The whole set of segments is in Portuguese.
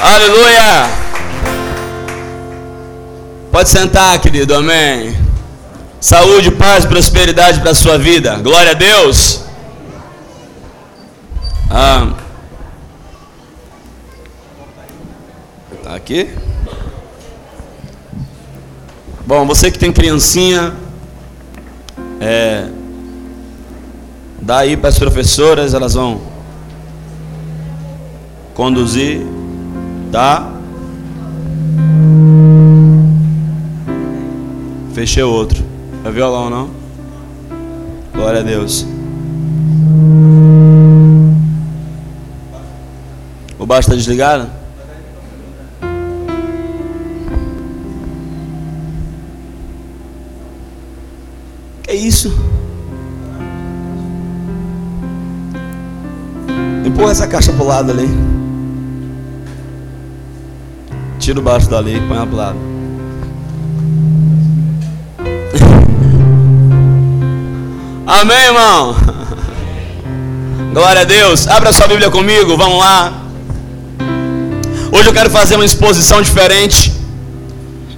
Aleluia! Pode sentar, querido, amém. Saúde, paz, prosperidade para a sua vida. Glória a Deus. Ah. Tá aqui? Bom, você que tem criancinha, é, dá aí para as professoras, elas vão conduzir, tá? Fechei outro. É violão, não? Glória a Deus. O baixo está desligado? Que isso? Empurra essa caixa pro lado ali. Tira o baixo dali e põe pro lado. Amém, irmão? Glória a Deus. Abra sua Bíblia comigo, vamos lá. Hoje eu quero fazer uma exposição diferente.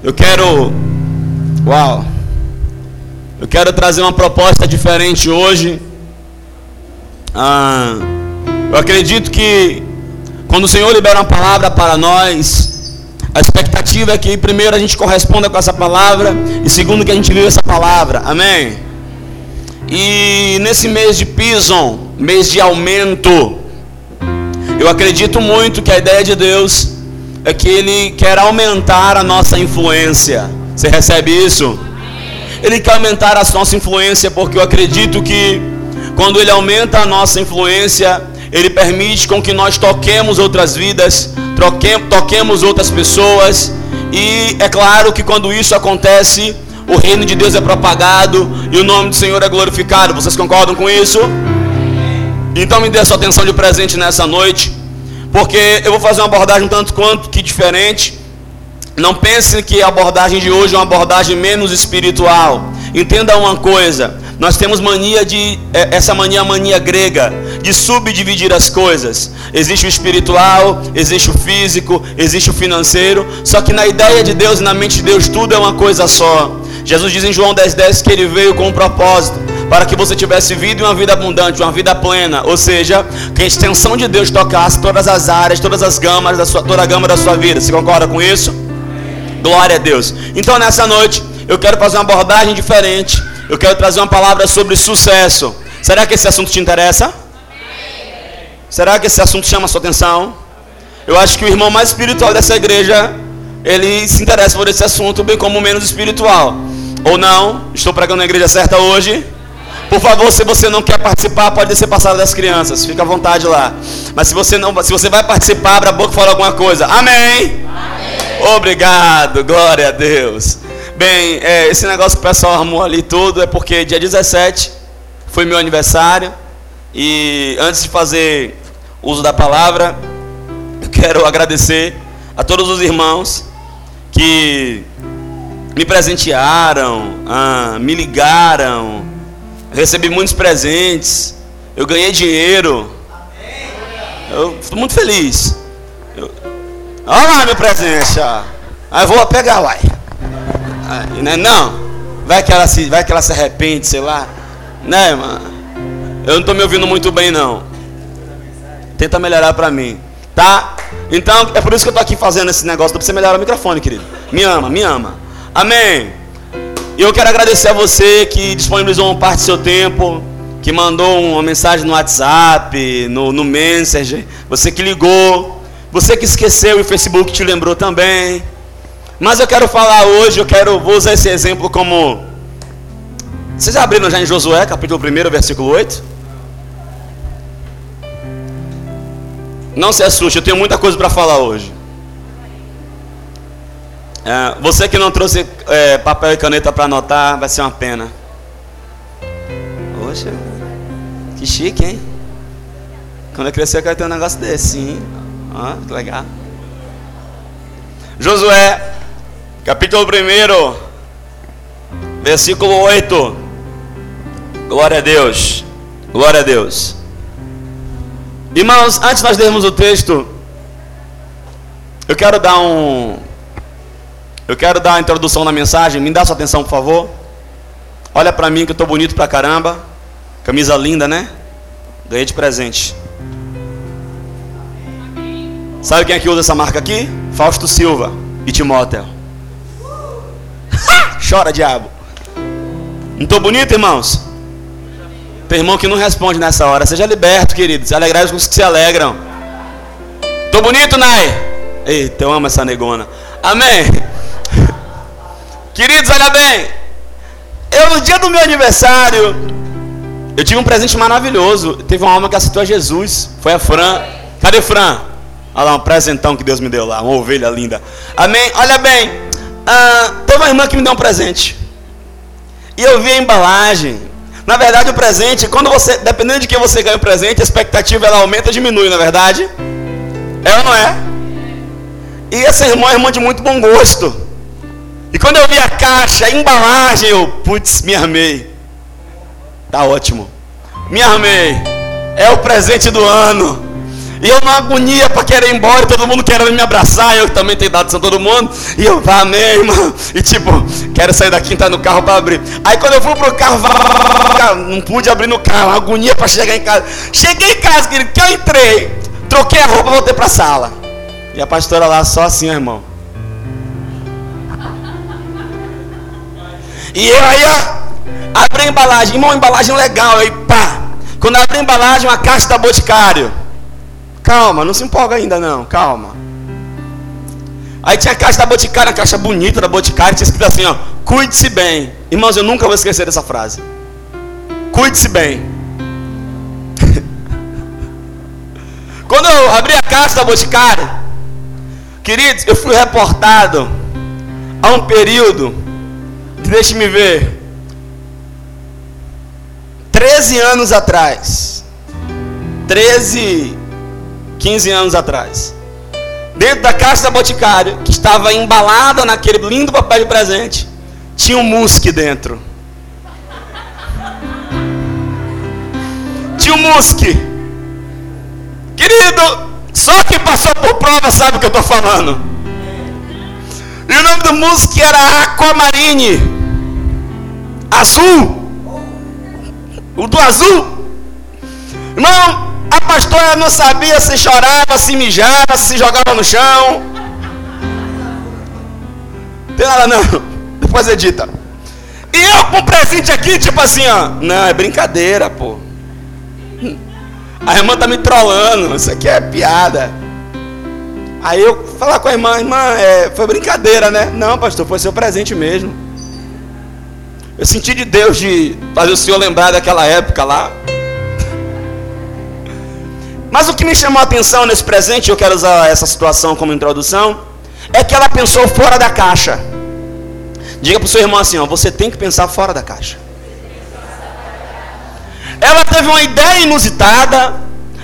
Eu quero. Uau! Eu quero trazer uma proposta diferente hoje. Ah, eu acredito que quando o Senhor libera uma palavra para nós, a expectativa é que primeiro a gente corresponda com essa palavra e segundo que a gente viva essa palavra. Amém. E nesse mês de Pison, mês de aumento, eu acredito muito que a ideia de Deus é que Ele quer aumentar a nossa influência. Você recebe isso? Ele quer aumentar a nossa influência porque eu acredito que quando Ele aumenta a nossa influência, Ele permite com que nós toquemos outras vidas, toquemos outras pessoas. E é claro que quando isso acontece, o reino de Deus é propagado e o nome do Senhor é glorificado. Vocês concordam com isso? Então me dê a sua atenção de presente nessa noite, porque eu vou fazer uma abordagem um tanto quanto que diferente. Não pense que a abordagem de hoje é uma abordagem menos espiritual. Entenda uma coisa: nós temos mania de é, essa mania, mania grega, de subdividir as coisas. Existe o espiritual, existe o físico, existe o financeiro. Só que na ideia de Deus e na mente de Deus tudo é uma coisa só. Jesus diz em João 10,10 10 que ele veio com um propósito para que você tivesse vida e uma vida abundante, uma vida plena, ou seja, que a extensão de Deus tocasse todas as áreas, todas as gamas da sua, toda a gama da sua vida. Você concorda com isso? Glória a Deus. Então nessa noite eu quero fazer uma abordagem diferente. Eu quero trazer uma palavra sobre sucesso. Será que esse assunto te interessa? Será que esse assunto chama a sua atenção? Eu acho que o irmão mais espiritual dessa igreja, ele se interessa por esse assunto, bem como o menos espiritual. Ou não? Estou pregando na igreja certa hoje? Por favor, se você não quer participar, pode ser passado das crianças. Fica à vontade lá. Mas se você não, se você vai participar, abra a boca e fala alguma coisa. Amém. Amém. Obrigado. Glória a Deus. Bem, é, esse negócio que o pessoal armou ali tudo é porque dia 17 foi meu aniversário. E antes de fazer uso da palavra, eu quero agradecer a todos os irmãos que me presentearam, ah, me ligaram, recebi muitos presentes, eu ganhei dinheiro. Eu estou muito feliz. Eu, olha lá meu presente. Aí vou pegar. Aí, né, não, vai que, ela se, vai que ela se arrepende, sei lá. Né, mano? Eu não estou me ouvindo muito bem, não. Tenta melhorar para mim. Tá? Então, é por isso que eu estou aqui fazendo esse negócio. Para você melhorar o microfone, querido. Me ama, me ama. Amém. E eu quero agradecer a você que disponibilizou uma parte do seu tempo, que mandou uma mensagem no WhatsApp, no, no Messenger, você que ligou, você que esqueceu e o Facebook te lembrou também. Mas eu quero falar hoje, eu quero vou usar esse exemplo como. Vocês já abriram já em Josué, capítulo 1, versículo 8? Não se assuste, eu tenho muita coisa para falar hoje. É, você que não trouxe é, papel e caneta para anotar, vai ser uma pena. Poxa, que chique, hein? Quando eu crescer, eu quero ter um negócio desse, sim. Ah, que legal. Josué, capítulo 1, versículo 8. Glória a Deus. Glória a Deus. Irmãos, antes nós lermos o texto, Eu quero dar um. Eu quero dar a introdução na mensagem. Me dá sua atenção, por favor. Olha para mim que eu tô bonito pra caramba. Camisa linda, né? Ganhei de presente. Sabe quem é que usa essa marca aqui? Fausto Silva e Timóteo. Chora, diabo. Não tô bonito, irmãos? Tem irmão que não responde nessa hora. Seja liberto, querido. Se alegrar com os que se alegram. Tô bonito, Nai? Eita, eu amo essa negona. Amém. Queridos, olha bem. Eu no dia do meu aniversário, eu tive um presente maravilhoso. Teve uma alma que assistiu a Jesus. Foi a Fran. Cadê Fran? Olha lá, um presentão que Deus me deu lá, uma ovelha linda. Amém. Olha bem. Ah, teve uma irmã que me deu um presente. E eu vi a embalagem. Na verdade, o presente, quando você, dependendo de quem você ganha o presente, a expectativa ela aumenta diminui, na é verdade? É ou não é? E essa irmã é irmã de muito bom gosto. E quando eu vi a caixa, a embalagem, eu, putz, me armei. Tá ótimo. Me armei. É o presente do ano. E eu numa agonia para querer ir embora, todo mundo querendo me abraçar, eu também tenho dado a todo mundo. E eu, amém, irmão. E tipo, quero sair daqui, entrar no carro para abrir. Aí quando eu fui pro carro, não pude abrir no carro, agonia para chegar em casa. Cheguei em casa, querido, que eu entrei, troquei a roupa, voltei para a sala. E a pastora lá só assim, irmão. E eu aí, ó, abri a embalagem. Irmão, embalagem legal. Aí, pá. Quando abri a embalagem, uma caixa da Boticário. Calma, não se empolga ainda não, calma. Aí tinha a caixa da Boticário, a caixa bonita da Boticário, tinha escrito assim, ó, cuide-se bem. Irmãos, eu nunca vou esquecer dessa frase. Cuide-se bem. Quando eu abri a caixa da Boticário, Queridos, eu fui reportado a um período, deixe-me ver, 13 anos atrás, 13, 15 anos atrás, dentro da caixa da Boticário, que estava embalada naquele lindo papel de presente, tinha um musque dentro. Tinha um musque. Querido, só quem passou por prova sabe o que eu estou falando. E o nome do músico era Aquamarine. Azul. O do azul. Irmão, a pastora não sabia se chorava, se mijava, se jogava no chão. Tem nada não. Depois edita. E eu com presente aqui, tipo assim, ó. Não, é brincadeira, pô. A irmã tá me trollando, isso aqui é piada. Aí eu falar com a irmã, irmã, é, foi brincadeira, né? Não, pastor, foi seu presente mesmo. Eu senti de Deus de fazer o senhor lembrar daquela época lá. Mas o que me chamou a atenção nesse presente, eu quero usar essa situação como introdução, é que ela pensou fora da caixa. Diga para o seu irmão assim: ó, você tem que pensar fora da caixa. Ela teve uma ideia inusitada,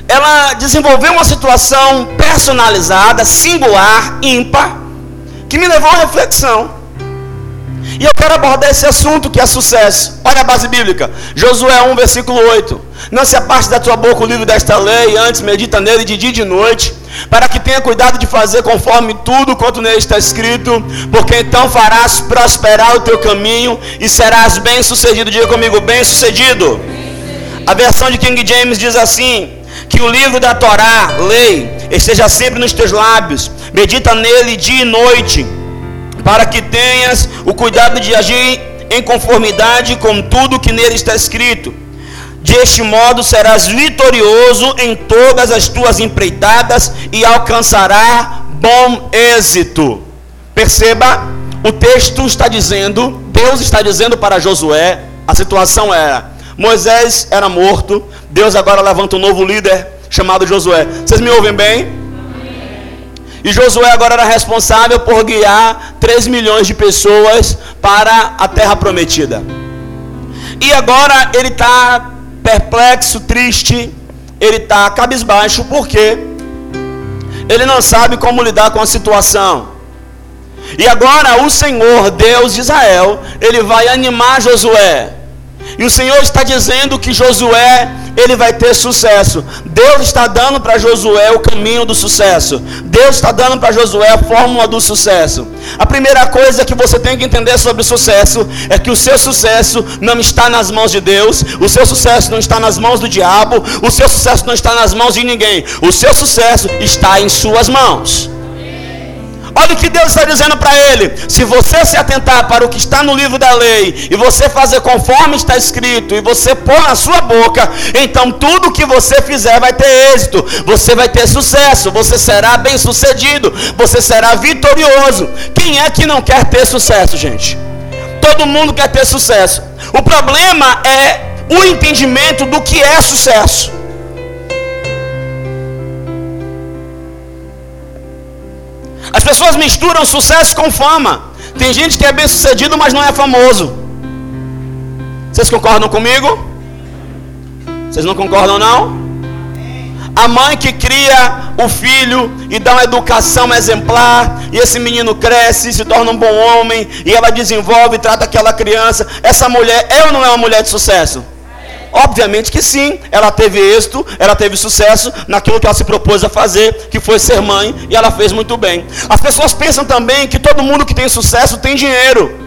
ela desenvolveu uma situação personalizada, singular, ímpar, que me levou a reflexão. E eu quero abordar esse assunto que é sucesso. Olha a base bíblica. Josué 1, versículo 8. Não se aparte da tua boca o livro desta lei, antes medita nele de dia e de noite, para que tenha cuidado de fazer conforme tudo quanto nele está escrito, porque então farás prosperar o teu caminho e serás bem sucedido. Diga comigo, bem sucedido. A versão de King James diz assim: que o livro da Torá, lei, esteja sempre nos teus lábios, medita nele dia e noite, para que tenhas o cuidado de agir em conformidade com tudo que nele está escrito. De este modo serás vitorioso em todas as tuas empreitadas e alcançará bom êxito. Perceba, o texto está dizendo, Deus está dizendo para Josué, a situação era Moisés era morto, Deus agora levanta um novo líder chamado Josué. Vocês me ouvem bem? E Josué agora era responsável por guiar 3 milhões de pessoas para a terra prometida. E agora ele está perplexo, triste, ele está cabisbaixo, porque ele não sabe como lidar com a situação. E agora o Senhor, Deus de Israel, ele vai animar Josué. E o Senhor está dizendo que Josué ele vai ter sucesso. Deus está dando para Josué o caminho do sucesso. Deus está dando para Josué a fórmula do sucesso. A primeira coisa que você tem que entender sobre sucesso é que o seu sucesso não está nas mãos de Deus, o seu sucesso não está nas mãos do diabo, o seu sucesso não está nas mãos de ninguém. O seu sucesso está em suas mãos. Olha o que Deus está dizendo para ele: se você se atentar para o que está no livro da lei, e você fazer conforme está escrito, e você pôr na sua boca, então tudo que você fizer vai ter êxito, você vai ter sucesso, você será bem sucedido, você será vitorioso. Quem é que não quer ter sucesso, gente? Todo mundo quer ter sucesso. O problema é o entendimento do que é sucesso. As pessoas misturam sucesso com fama. Tem gente que é bem sucedido, mas não é famoso. Vocês concordam comigo? Vocês não concordam não? A mãe que cria o filho e dá uma educação exemplar, e esse menino cresce, se torna um bom homem, e ela desenvolve, trata aquela criança. Essa mulher é ou não é uma mulher de sucesso? Obviamente que sim, ela teve êxito, ela teve sucesso naquilo que ela se propôs a fazer, que foi ser mãe, e ela fez muito bem. As pessoas pensam também que todo mundo que tem sucesso tem dinheiro.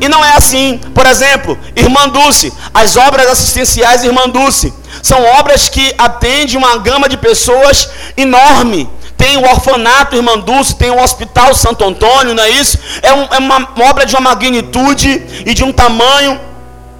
E não é assim. Por exemplo, Irmã Dulce, as obras assistenciais Irmã Dulce, são obras que atendem uma gama de pessoas enorme. Tem o orfanato Irmã Dulce, tem o Hospital Santo Antônio, não é isso? É, um, é uma obra de uma magnitude e de um tamanho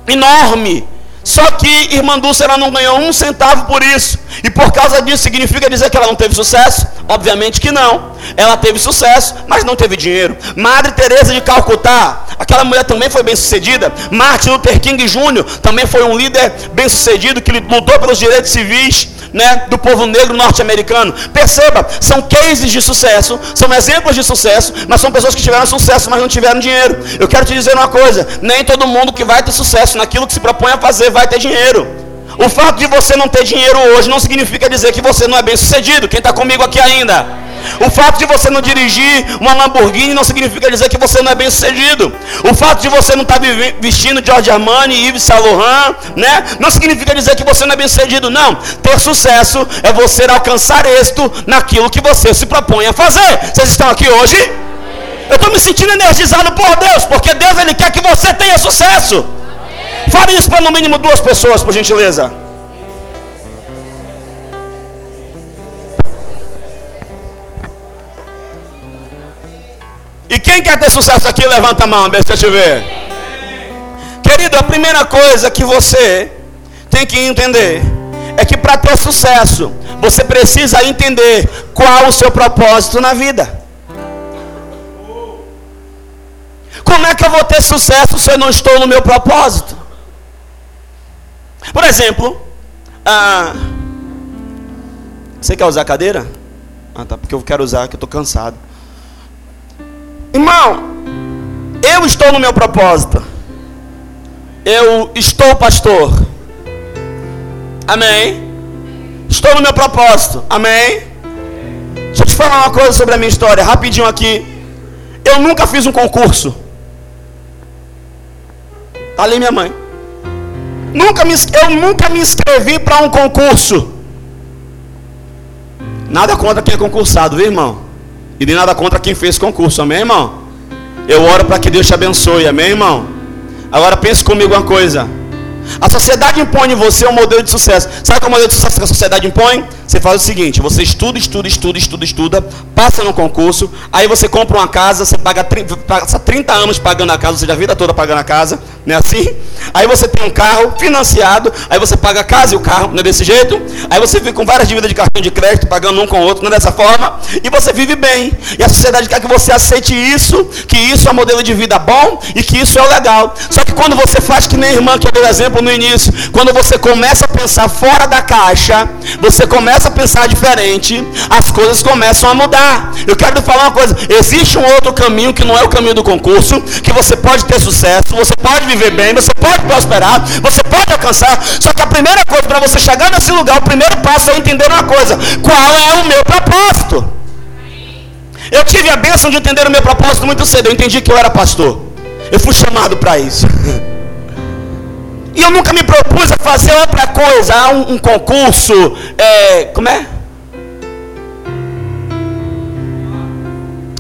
enorme. Só que irmã Dulce ela não ganhou um centavo por isso. E por causa disso significa dizer que ela não teve sucesso? Obviamente que não. Ela teve sucesso, mas não teve dinheiro. Madre Teresa de Calcutá, aquela mulher também foi bem sucedida. Martin Luther King Jr. também foi um líder bem sucedido que lutou pelos direitos civis né, do povo negro norte-americano. Perceba, são cases de sucesso, são exemplos de sucesso, mas são pessoas que tiveram sucesso, mas não tiveram dinheiro. Eu quero te dizer uma coisa: nem todo mundo que vai ter sucesso naquilo que se propõe a fazer vai ter dinheiro. O fato de você não ter dinheiro hoje não significa dizer que você não é bem sucedido. Quem está comigo aqui ainda? O fato de você não dirigir uma Lamborghini não significa dizer que você não é bem sucedido. O fato de você não estar tá vestindo George Armani, Yves Saint Laurent, né? Não significa dizer que você não é bem sucedido. Não. Ter sucesso é você alcançar êxito naquilo que você se propõe a fazer. Vocês estão aqui hoje? Eu estou me sentindo energizado por Deus, porque Deus ele quer que você tenha sucesso. Fale isso para no mínimo duas pessoas, por gentileza. E quem quer ter sucesso aqui, levanta a mão, deixa eu ver. Querido, a primeira coisa que você tem que entender é que para ter sucesso, você precisa entender qual o seu propósito na vida. Como é que eu vou ter sucesso se eu não estou no meu propósito? Por exemplo, ah, você quer usar a cadeira? Ah, tá, porque eu quero usar, que eu estou cansado. Irmão, eu estou no meu propósito. Eu estou pastor. Amém. Estou no meu propósito. Amém. Deixa eu te falar uma coisa sobre a minha história, rapidinho aqui. Eu nunca fiz um concurso. Está ali minha mãe. Nunca me, eu nunca me inscrevi para um concurso. Nada contra quem é concursado, viu, irmão? E nem nada contra quem fez concurso, amém, irmão? Eu oro para que Deus te abençoe, amém, irmão? Agora pense comigo uma coisa. A sociedade impõe em você um modelo de sucesso. Sabe qual é o modelo de sucesso que a sociedade impõe? Você faz o seguinte: você estuda, estuda, estuda, estuda, estuda, passa no concurso, aí você compra uma casa, você paga passa 30 anos pagando a casa, ou seja, a vida toda pagando a casa, não é assim? Aí você tem um carro financiado, aí você paga a casa e o carro, não é desse jeito? Aí você vive com várias dívidas de cartão de crédito, pagando um com o outro, não é dessa forma? E você vive bem. E a sociedade quer que você aceite isso, que isso é um modelo de vida bom e que isso é o legal. Só que quando você faz que nem a irmã que eu dei exemplo no início, quando você começa a pensar fora da caixa, você começa começa a pensar diferente, as coisas começam a mudar. Eu quero te falar uma coisa: existe um outro caminho que não é o caminho do concurso, que você pode ter sucesso, você pode viver bem, você pode prosperar, você pode alcançar. Só que a primeira coisa para você chegar nesse lugar, o primeiro passo é entender uma coisa: qual é o meu propósito? Eu tive a bênção de entender o meu propósito muito cedo. Eu entendi que eu era pastor. Eu fui chamado para isso. E eu nunca me propus a fazer outra coisa, um, um concurso, é, como é?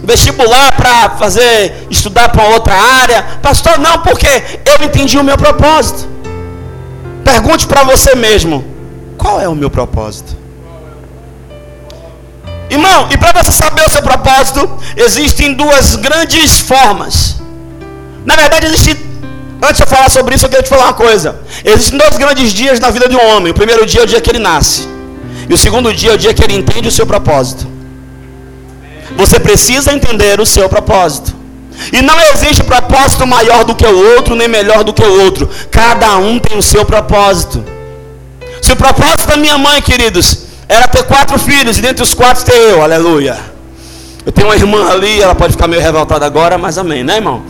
Vestibular para fazer, estudar para outra área. Pastor, não, porque eu entendi o meu propósito. Pergunte para você mesmo: qual é o meu propósito? Irmão, e para você saber o seu propósito, existem duas grandes formas. Na verdade, existe. Antes de eu falar sobre isso, eu quero te falar uma coisa. Existem dois grandes dias na vida de um homem. O primeiro dia é o dia que ele nasce. E o segundo dia é o dia que ele entende o seu propósito. Você precisa entender o seu propósito. E não existe propósito maior do que o outro, nem melhor do que o outro. Cada um tem o seu propósito. Se o propósito da minha mãe, queridos, era ter quatro filhos, e dentre os quatro ter eu, aleluia. Eu tenho uma irmã ali, ela pode ficar meio revoltada agora, mas amém, né, irmão?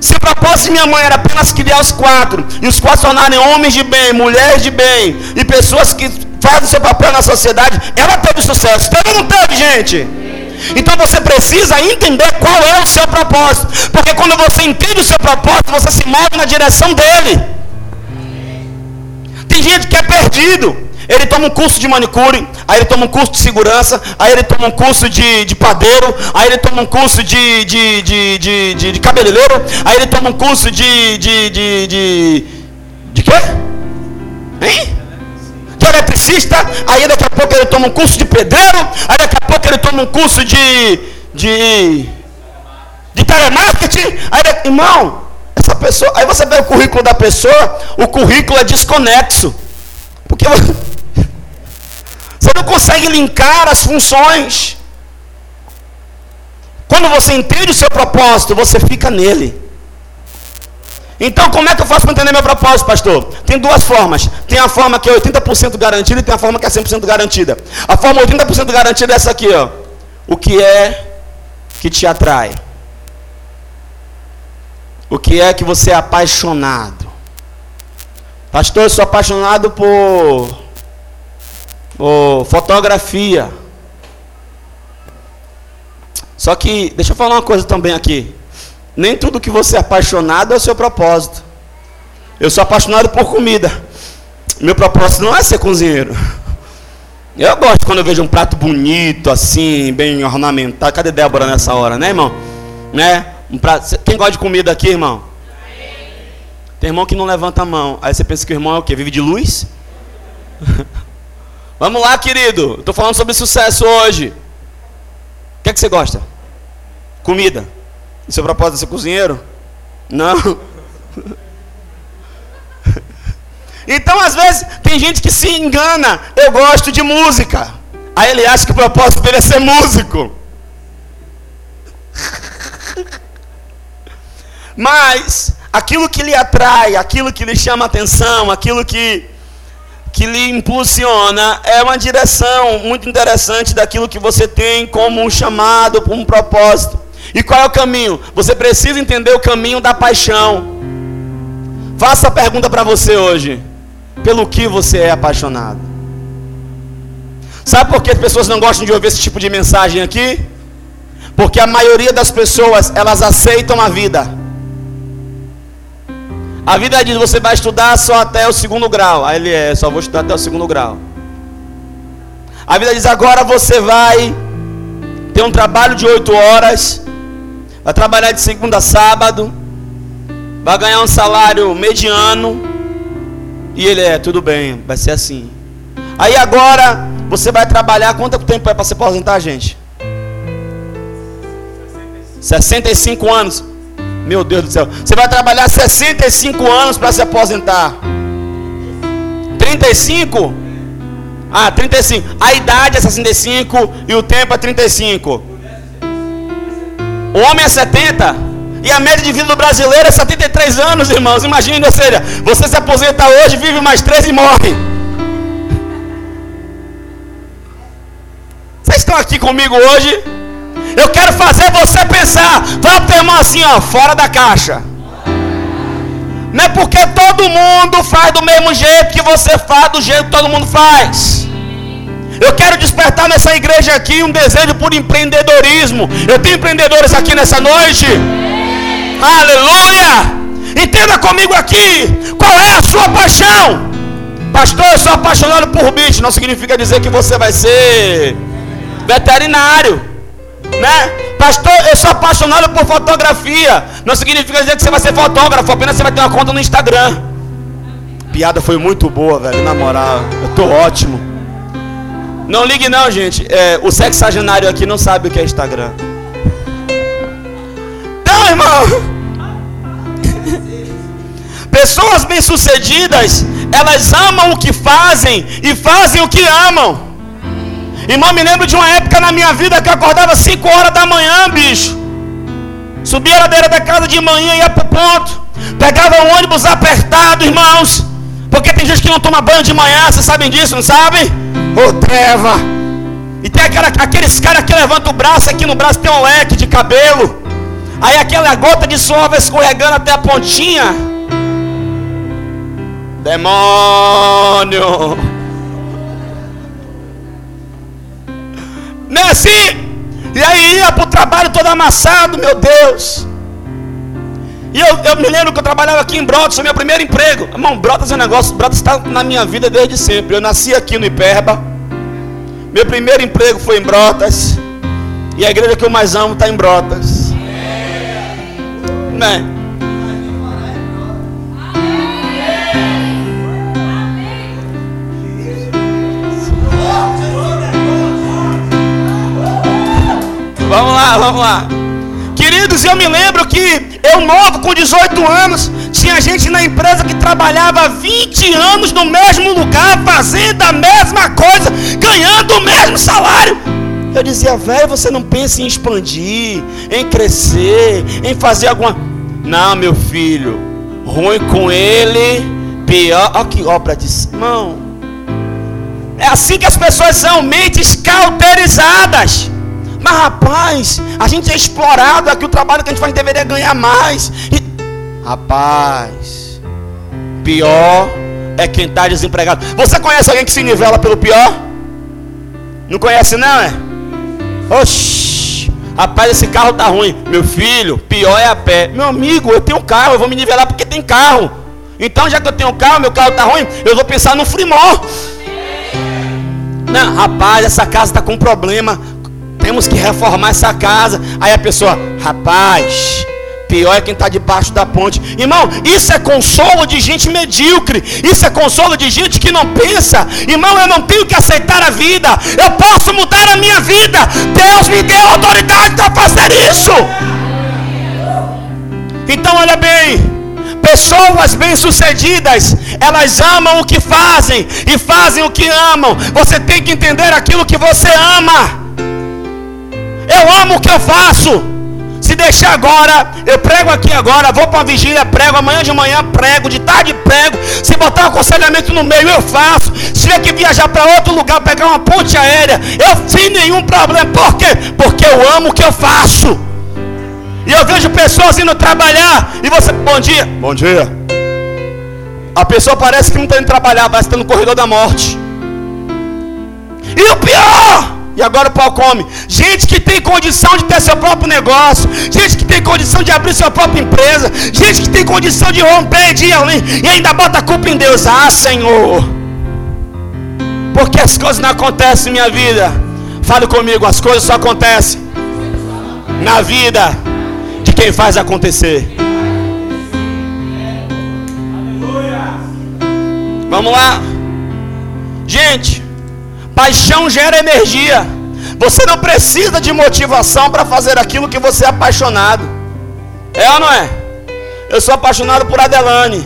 Se o propósito de minha mãe era apenas criar os quatro, e os quatro tornarem homens de bem, mulheres de bem, e pessoas que fazem seu papel na sociedade, ela teve sucesso. Teve ou não teve, gente? Então você precisa entender qual é o seu propósito. Porque quando você entende o seu propósito, você se move na direção dele. Tem gente que é perdido. Ele toma um curso de manicure, aí ele toma um curso de segurança, aí ele toma um curso de, de padeiro, aí ele toma um curso de, de, de, de, de, de cabeleireiro, aí ele toma um curso de. de. de. de, de quê? Hein? De eletricista, aí daqui a pouco ele toma um curso de pedreiro, aí daqui a pouco ele toma um curso de. de. de telemarketing, aí irmão, essa pessoa, aí você vê o currículo da pessoa, o currículo é desconexo. Porque você não consegue linkar as funções. Quando você entende o seu propósito, você fica nele. Então, como é que eu faço para entender meu propósito, pastor? Tem duas formas. Tem a forma que é 80% garantida e tem a forma que é 100% garantida. A forma 80% garantida é essa aqui, ó. O que é que te atrai? O que é que você é apaixonado? Pastor, eu sou apaixonado por oh, fotografia. Só que, deixa eu falar uma coisa também aqui. Nem tudo que você é apaixonado é o seu propósito. Eu sou apaixonado por comida. Meu propósito não é ser cozinheiro. Eu gosto quando eu vejo um prato bonito, assim, bem ornamentado. Cadê Débora nessa hora, né, irmão? Né? Um prato... Quem gosta de comida aqui, irmão? Tem irmão que não levanta a mão. Aí você pensa que o irmão é o quê? Vive de luz? Vamos lá, querido. Estou falando sobre sucesso hoje. O que é que você gosta? Comida. E seu propósito é ser cozinheiro? Não. Então, às vezes, tem gente que se engana. Eu gosto de música. Aí ele acha que o propósito dele é ser músico. Mas aquilo que lhe atrai, aquilo que lhe chama atenção, aquilo que que lhe impulsiona é uma direção muito interessante daquilo que você tem como um chamado, como um propósito. E qual é o caminho? Você precisa entender o caminho da paixão. Faça a pergunta para você hoje: pelo que você é apaixonado? Sabe por que as pessoas não gostam de ouvir esse tipo de mensagem aqui? Porque a maioria das pessoas, elas aceitam a vida a vida diz: você vai estudar só até o segundo grau. Aí ele é: só vou estudar até o segundo grau. A vida diz: agora você vai ter um trabalho de oito horas, vai trabalhar de segunda a sábado, vai ganhar um salário mediano. E ele é: tudo bem, vai ser assim. Aí agora você vai trabalhar. Quanto tempo é para se aposentar, gente? 65 anos. Meu Deus do céu. Você vai trabalhar 65 anos para se aposentar. 35? Ah, 35. A idade é 65 e o tempo é 35. O homem é 70. E a média de vida do brasileiro é 73 anos, irmãos. Imagine, ou seja, você se aposenta hoje, vive mais 3 e morre. Vocês estão aqui comigo hoje? Eu quero fazer você pensar. Para o irmão assim, ó, fora da caixa. Não é porque todo mundo faz do mesmo jeito que você faz, do jeito que todo mundo faz. Eu quero despertar nessa igreja aqui um desejo por empreendedorismo. Eu tenho empreendedores aqui nessa noite. Aleluia! Entenda comigo aqui. Qual é a sua paixão? Pastor, eu sou apaixonado por bicho. Não significa dizer que você vai ser veterinário. Né? Pastor, eu sou apaixonado por fotografia. Não significa dizer que você vai ser fotógrafo. Apenas você vai ter uma conta no Instagram. Piada foi muito boa, velho. Na moral, eu tô ótimo. Não ligue não, gente. É, o sexagenário aqui não sabe o que é Instagram. Então, irmão. Pessoas bem-sucedidas, elas amam o que fazem e fazem o que amam. Irmão, me lembro de uma época na minha vida que eu acordava 5 horas da manhã, bicho. Subia a ladeira da casa de manhã ia pro ponto. Pegava um ônibus apertado, irmãos. Porque tem gente que não toma banho de manhã, vocês sabem disso, não sabem? Ô treva. E tem aquela, aqueles caras que levantam o braço, aqui no braço tem um leque de cabelo. Aí aquela gota de suor vai escorregando até a pontinha. Demônio. Não é assim? E aí ia para o trabalho todo amassado, meu Deus. E eu, eu me lembro que eu trabalhava aqui em Brotas, meu primeiro emprego. Irmão, Brotas é um negócio, Brotas está na minha vida desde sempre. Eu nasci aqui no Iperba. Meu primeiro emprego foi em Brotas. E a igreja que eu mais amo está em Brotas. Né? Vamos lá, vamos lá. Queridos, eu me lembro que eu novo com 18 anos, tinha gente na empresa que trabalhava 20 anos no mesmo lugar, fazendo a mesma coisa, ganhando o mesmo salário. Eu dizia, velho, você não pensa em expandir, em crescer, em fazer alguma. Não, meu filho, ruim com ele, pior. Olha que obra de irmão. É assim que as pessoas são mentes cauterizadas. Mas rapaz, a gente é explorado aqui, o trabalho que a gente faz deveria ganhar mais. E, rapaz, pior é quem está desempregado. Você conhece alguém que se nivela pelo pior? Não conhece não, é? Oxi, rapaz, esse carro tá ruim. Meu filho, pior é a pé. Meu amigo, eu tenho carro, eu vou me nivelar porque tem carro. Então, já que eu tenho carro, meu carro tá ruim, eu vou pensar no frimó. Não, rapaz, essa casa está com problema temos que reformar essa casa. Aí a pessoa, rapaz, pior é quem está debaixo da ponte. Irmão, isso é consolo de gente medíocre. Isso é consolo de gente que não pensa. Irmão, eu não tenho que aceitar a vida. Eu posso mudar a minha vida. Deus me deu autoridade para fazer isso. Então, olha bem. Pessoas bem-sucedidas, elas amam o que fazem e fazem o que amam. Você tem que entender aquilo que você ama. Eu amo o que eu faço. Se deixar agora, eu prego aqui agora, vou para a vigília, prego, amanhã de manhã prego, de tarde prego. Se botar um aconselhamento no meio, eu faço. Se tiver que viajar para outro lugar, pegar uma ponte aérea, eu sem nenhum problema. Por quê? Porque eu amo o que eu faço. E eu vejo pessoas indo trabalhar e você, bom dia, bom dia. A pessoa parece que não está indo trabalhar, parece que está no corredor da morte. E o pior, e agora o pau come. Gente que tem condição de ter seu próprio negócio. Gente que tem condição de abrir sua própria empresa. Gente que tem condição de romper de além. E ainda bota a culpa em Deus. Ah, Senhor. Porque as coisas não acontecem em minha vida. Fale comigo, as coisas só acontecem na vida de quem faz acontecer. Vamos lá. Gente, Paixão gera energia. Você não precisa de motivação para fazer aquilo que você é apaixonado. É ou não é? Eu sou apaixonado por Adelane.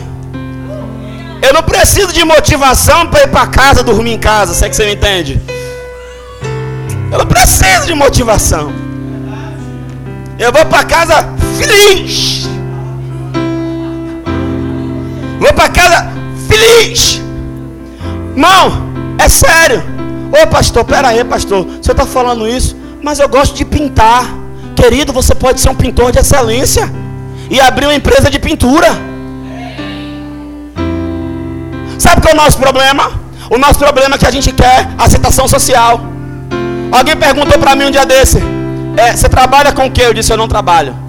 Eu não preciso de motivação para ir para casa, dormir em casa. Se é que você me entende? Eu não preciso de motivação. Eu vou para casa feliz. Vou para casa feliz. Irmão, é sério. Ô pastor, pera aí, pastor. Você está falando isso, mas eu gosto de pintar. Querido, você pode ser um pintor de excelência e abrir uma empresa de pintura. Sabe qual é o nosso problema? O nosso problema é que a gente quer aceitação social. Alguém perguntou para mim um dia desse: é, Você trabalha com o que? Eu disse: Eu não trabalho.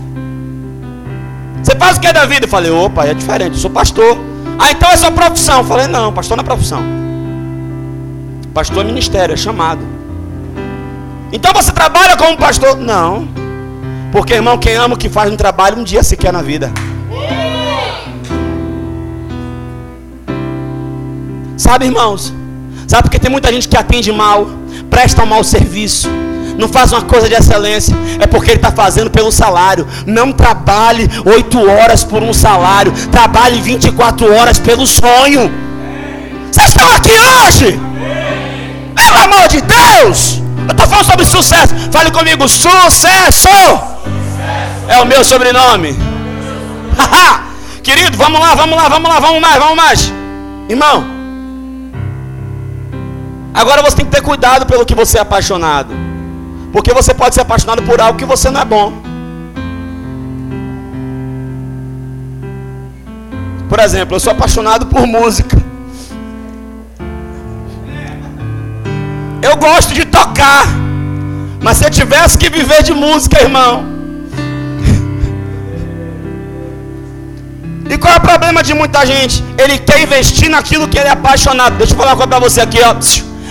Você faz o que da vida? Eu falei, opa, é diferente, eu sou pastor. Ah, então é sua profissão. Eu falei, não, pastor não é profissão. Pastor é ministério, é chamado. Então você trabalha como pastor? Não. Porque, irmão, quem ama o que faz no trabalho, um dia se quer na vida. Sabe, irmãos? Sabe porque tem muita gente que atende mal, presta um mau serviço, não faz uma coisa de excelência, é porque ele está fazendo pelo salário. Não trabalhe oito horas por um salário, trabalhe 24 horas pelo sonho. Vocês estão aqui hoje? Pelo amor de Deus! Eu estou falando sobre sucesso. Fale comigo, sucesso! É o meu sobrenome. Querido, vamos lá, vamos lá, vamos lá, vamos mais, vamos mais. Irmão, agora você tem que ter cuidado pelo que você é apaixonado. Porque você pode ser apaixonado por algo que você não é bom. Por exemplo, eu sou apaixonado por música. Eu gosto de tocar. Mas se eu tivesse que viver de música, irmão. E qual é o problema de muita gente? Ele quer investir naquilo que ele é apaixonado. Deixa eu falar uma coisa para você aqui, ó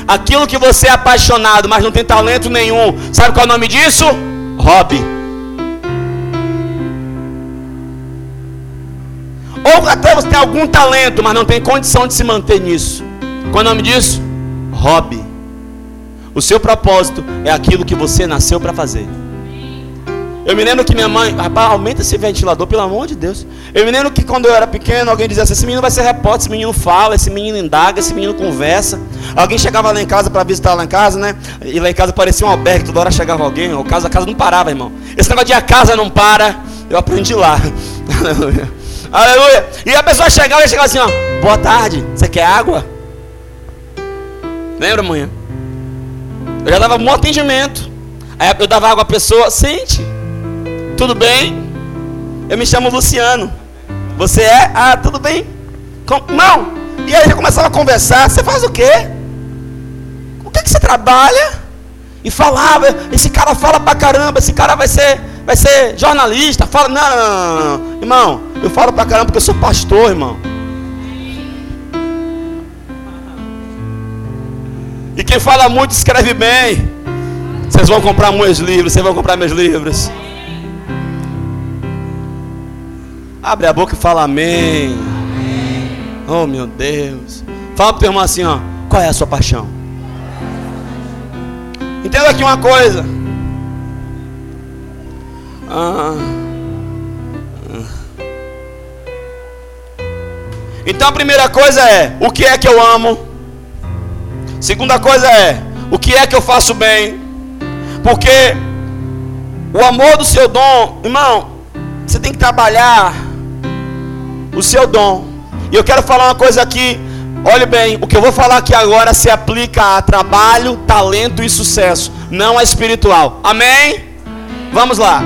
aquilo que você é apaixonado, mas não tem talento nenhum. Sabe qual é o nome disso? Hobby. Ou até você tem algum talento, mas não tem condição de se manter nisso. Qual é o nome disso? Hobby. O seu propósito é aquilo que você nasceu para fazer. Eu me lembro que minha mãe, rapaz, aumenta esse ventilador, pelo amor de Deus. Eu me lembro que quando eu era pequeno, alguém dizia assim: esse menino vai ser repórter, esse menino fala, esse menino indaga, esse menino conversa. Alguém chegava lá em casa para visitar lá em casa, né? E lá em casa parecia um albergue, toda hora chegava alguém, o casa, a casa não parava, irmão. Esse negócio de a casa não para, eu aprendi lá. Aleluia. Aleluia. E a pessoa chegava e chegava assim: ó, boa tarde, você quer água? Lembra, manhã? Eu já dava um atendimento. Aí eu dava água à pessoa, sente. Tudo bem? Eu me chamo Luciano. Você é? Ah, tudo bem. Com... Não. E aí já começava a conversar. Você faz o quê? O que, que você trabalha? E falava, esse cara fala pra caramba, esse cara vai ser, vai ser jornalista. Fala, não, não, não, não. irmão, eu falo pra caramba porque eu sou pastor, irmão. E quem fala muito escreve bem. Vocês vão comprar meus livros, vocês vão comprar meus livros. Abre a boca e fala amém. Oh meu Deus. Fala para o teu irmão assim, ó. Qual é a sua paixão? Entenda aqui uma coisa. Ah. Então a primeira coisa é o que é que eu amo. Segunda coisa é o que é que eu faço bem. Porque o amor do seu dom, irmão, você tem que trabalhar o seu dom. E eu quero falar uma coisa aqui. Olhe bem, o que eu vou falar aqui agora se aplica a trabalho, talento e sucesso, não a espiritual. Amém? Vamos lá.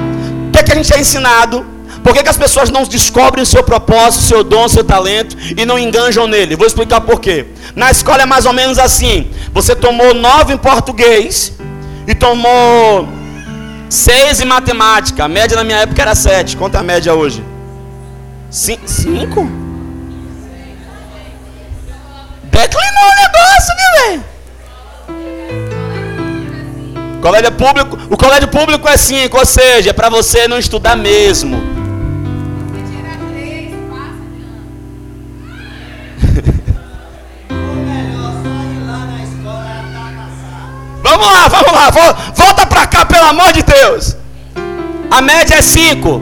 O que, é que a gente é ensinado? Por que, que as pessoas não descobrem o seu propósito, seu dom, seu talento e não enganjam nele? Vou explicar por quê. Na escola é mais ou menos assim: você tomou nove em português e tomou seis em matemática. A média na minha época era sete. Quanto é a média hoje? cinco? Declinou o negócio, viu, velho? Colégio público, o colégio público é cinco, ou seja, é para você não estudar mesmo. Vamos lá, vamos lá, volta para cá, pelo amor de Deus. A média é cinco.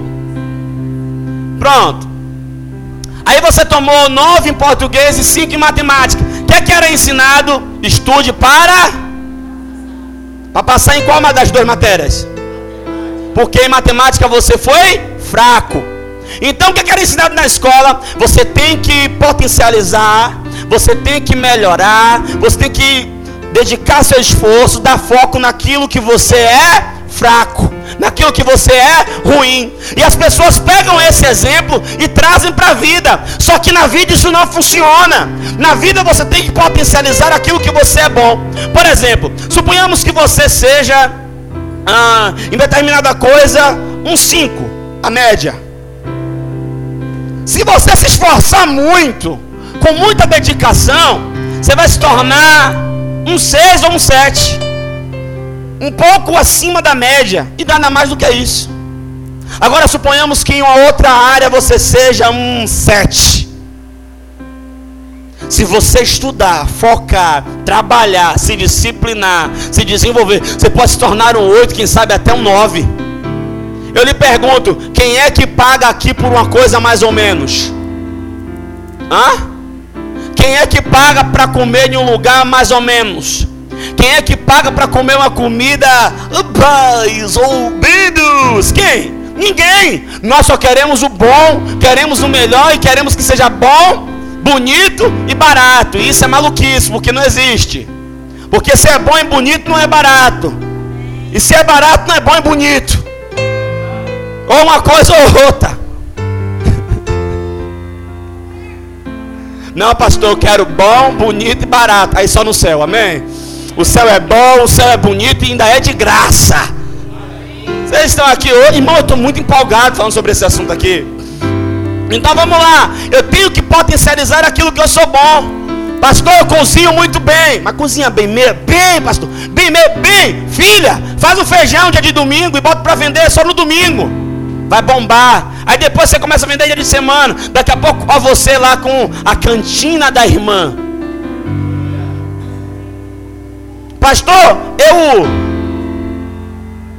Pronto. Aí você tomou nove em português e cinco em matemática. O que, é que era ensinado? Estude para. Para passar em qual uma das duas matérias? Porque em matemática você foi fraco. Então o que, é que era ensinado na escola? Você tem que potencializar, você tem que melhorar, você tem que dedicar seu esforço, dar foco naquilo que você é fraco naquilo que você é ruim. E as pessoas pegam esse exemplo e trazem para a vida. Só que na vida isso não funciona. Na vida você tem que potencializar aquilo que você é bom. Por exemplo, suponhamos que você seja ah, em determinada coisa um 5, a média. Se você se esforçar muito, com muita dedicação, você vai se tornar um 6 ou um 7. Um pouco acima da média. E nada mais do que isso. Agora suponhamos que em uma outra área você seja um 7. Se você estudar, focar, trabalhar, se disciplinar, se desenvolver, você pode se tornar um 8, quem sabe até um 9. Eu lhe pergunto: quem é que paga aqui por uma coisa mais ou menos? Hã? Quem é que paga para comer em um lugar mais ou menos? Quem é que paga para comer uma comida paz ou bebidos? Quem? Ninguém. Nós só queremos o bom, queremos o melhor e queremos que seja bom, bonito e barato. E isso é maluquice, porque não existe. Porque se é bom e bonito não é barato. E se é barato não é bom e bonito. Ou uma coisa ou outra. Não, pastor, eu quero bom, bonito e barato. Aí só no céu, amém? O céu é bom, o céu é bonito e ainda é de graça. Vocês estão aqui hoje, irmão, eu estou muito empolgado falando sobre esse assunto aqui. Então vamos lá. Eu tenho que potencializar aquilo que eu sou bom. Pastor, eu cozinho muito bem. Mas cozinha bem mesmo? Bem, pastor. Bem mesmo? Bem. Filha, faz um feijão dia de domingo e bota para vender só no domingo vai bombar. Aí depois você começa a vender dia de semana. Daqui a pouco, ó, você lá com a cantina da irmã. Pastor, eu.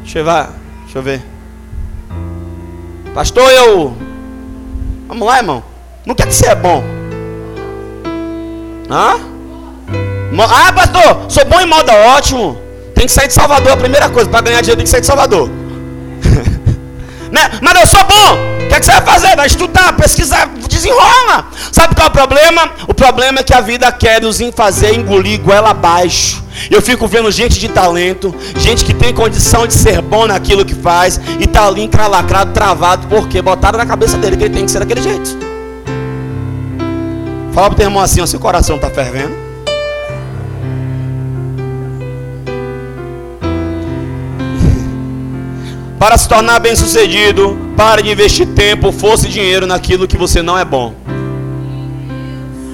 Deixa eu ver. Deixa eu ver. Pastor, eu. Vamos lá, irmão. No que é que você é bom? Hã? Ah, pastor, sou bom em moda, ótimo. Tem que sair de Salvador, a primeira coisa. Para ganhar dinheiro tem que sair de Salvador. Né? Mas eu sou bom. O que, é que você vai fazer? Vai estudar, pesquisar, desenrola. Sabe qual é o problema? O problema é que a vida quer nos fazer engolir goela abaixo. Eu fico vendo gente de talento, gente que tem condição de ser bom naquilo que faz, e tá ali encralacrado, travado, porque botaram na cabeça dele que ele tem que ser daquele jeito. Fala pro teu irmão assim, ó, seu coração tá fervendo. Para se tornar bem-sucedido, pare de investir tempo, força e dinheiro naquilo que você não é bom.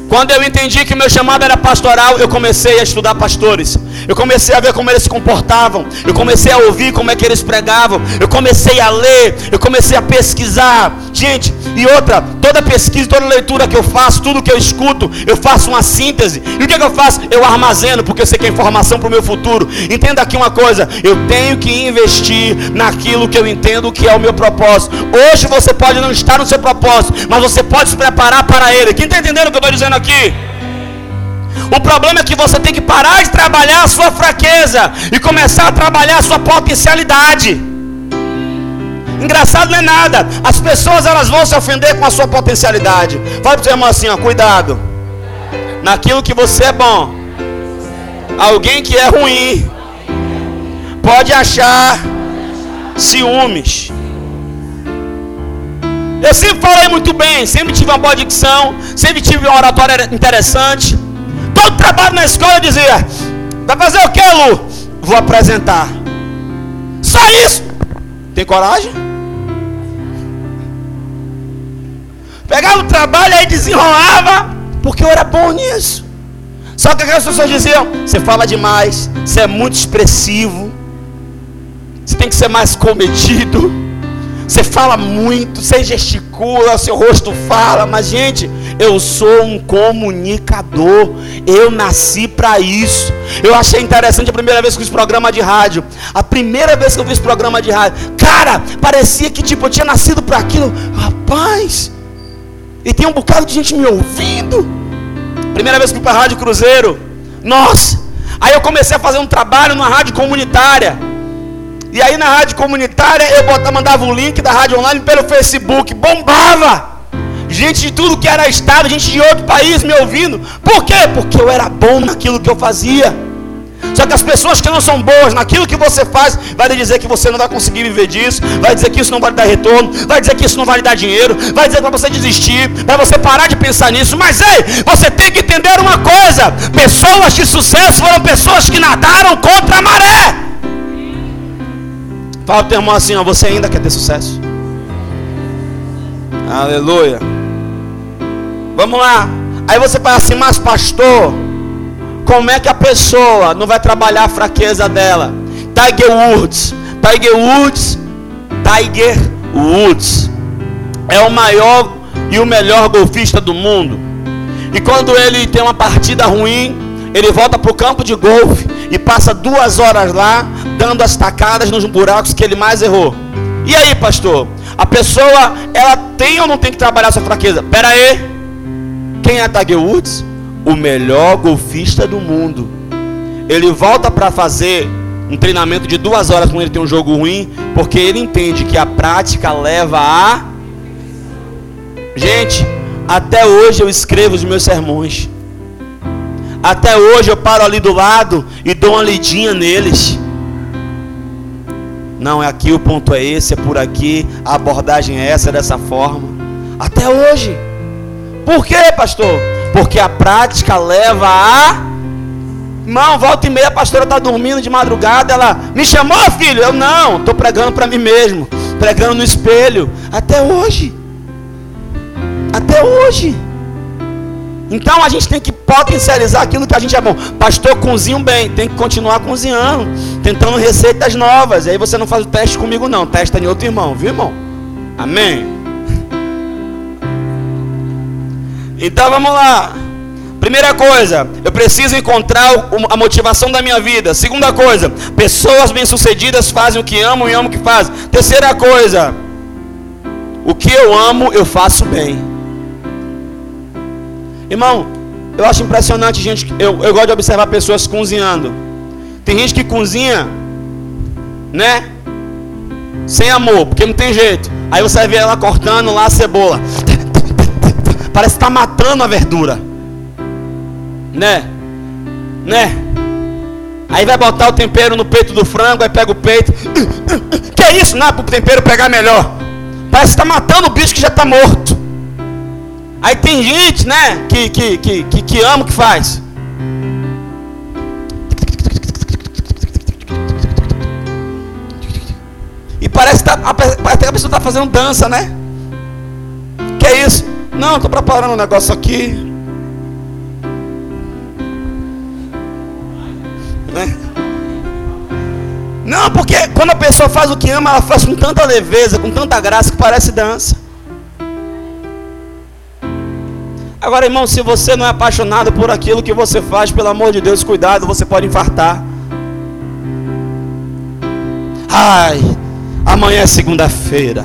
Quando eu entendi que o meu chamado era pastoral, eu comecei a estudar pastores. Eu comecei a ver como eles se comportavam. Eu comecei a ouvir como é que eles pregavam. Eu comecei a ler. Eu comecei a pesquisar. Gente, e outra, toda pesquisa, toda leitura que eu faço, tudo que eu escuto, eu faço uma síntese. E o que, é que eu faço? Eu armazeno, porque eu sei que é informação para o meu futuro. Entenda aqui uma coisa: eu tenho que investir naquilo que eu entendo que é o meu propósito. Hoje você pode não estar no seu propósito, mas você pode se preparar para ele. Quem está entendendo o que eu estou dizendo aqui? O problema é que você tem que parar de trabalhar a sua fraqueza e começar a trabalhar a sua potencialidade. Engraçado não é nada. As pessoas elas vão se ofender com a sua potencialidade. Fala para seu irmão assim, ó, cuidado. Naquilo que você é bom. Alguém que é ruim pode achar ciúmes. Eu sempre falei muito bem, sempre tive uma boa dicção, sempre tive uma oratória interessante. Todo trabalho na escola dizia: Vai fazer o que, Lu? Vou apresentar. Só isso. Tem coragem? Pegava o trabalho aí desenrolava, porque eu era bom nisso. Só que aquelas pessoas diziam: Você fala demais, você é muito expressivo, você tem que ser mais comedido. Você fala muito, você gesticula, seu rosto fala, mas gente, eu sou um comunicador. Eu nasci para isso. Eu achei interessante a primeira vez que eu fiz programa de rádio. A primeira vez que eu fiz programa de rádio, cara, parecia que tipo eu tinha nascido para aquilo. Rapaz, e tem um bocado de gente me ouvindo. Primeira vez que fui para a Rádio Cruzeiro. Nossa! Aí eu comecei a fazer um trabalho numa rádio comunitária. E aí na rádio comunitária eu botava, mandava o link da rádio online pelo Facebook, bombava. Gente de tudo que era estado, gente de outro país me ouvindo. Por quê? Porque eu era bom naquilo que eu fazia. Só que as pessoas que não são boas naquilo que você faz, vai dizer que você não vai conseguir viver disso, vai dizer que isso não vai lhe dar retorno, vai dizer que isso não vai lhe dar dinheiro, vai dizer para você desistir, para você parar de pensar nisso. Mas ei, você tem que entender uma coisa: pessoas de sucesso foram pessoas que nadaram contra a maré. Fala o teu irmão assim, ó, você ainda quer ter sucesso. Aleluia. Vamos lá. Aí você fala assim, mas pastor, como é que a pessoa não vai trabalhar a fraqueza dela? Tiger Woods, Tiger Woods, Tiger Woods é o maior e o melhor golfista do mundo. E quando ele tem uma partida ruim, ele volta para o campo de golfe e passa duas horas lá, dando as tacadas nos buracos que ele mais errou. E aí, pastor? A pessoa, ela tem ou não tem que trabalhar sua fraqueza? Pera aí. Quem é Tiger Woods? O melhor golfista do mundo. Ele volta para fazer um treinamento de duas horas quando ele tem um jogo ruim, porque ele entende que a prática leva a. Gente, até hoje eu escrevo os meus sermões. Até hoje eu paro ali do lado e dou uma lidinha neles. Não, é aqui, o ponto é esse, é por aqui, a abordagem é essa, é dessa forma. Até hoje. Por quê, pastor? Porque a prática leva a. Irmão, volta e meia, a pastora está dormindo de madrugada. Ela me chamou, filho. Eu não, estou pregando para mim mesmo. Pregando no espelho. Até hoje. Até hoje. Então a gente tem que potencializar aquilo que a gente é bom. Pastor, cozinho bem, tem que continuar cozinhando, tentando receitas novas. Aí você não faz o teste comigo, não, testa em outro irmão, viu, irmão? Amém. Então vamos lá. Primeira coisa, eu preciso encontrar a motivação da minha vida. Segunda coisa, pessoas bem-sucedidas fazem o que amam e amam o que fazem. Terceira coisa, o que eu amo, eu faço bem. Irmão, eu acho impressionante, gente. Eu, eu gosto de observar pessoas cozinhando. Tem gente que cozinha, né? Sem amor, porque não tem jeito. Aí você vai ver ela cortando lá a cebola. Parece que está matando a verdura. Né? Né? Aí vai botar o tempero no peito do frango, aí pega o peito. Que é isso? Não, para o tempero pegar melhor. Parece que está matando o bicho que já está morto. Aí tem gente, né, que, que, que, que, que ama o que faz. E parece que, tá, parece que a pessoa está fazendo dança, né? Que é isso? Não, estou preparando um negócio aqui. Né? Não, porque quando a pessoa faz o que ama, ela faz com tanta leveza, com tanta graça que parece dança. Agora, irmão, se você não é apaixonado por aquilo que você faz, pelo amor de Deus, cuidado, você pode infartar. Ai, amanhã é segunda-feira.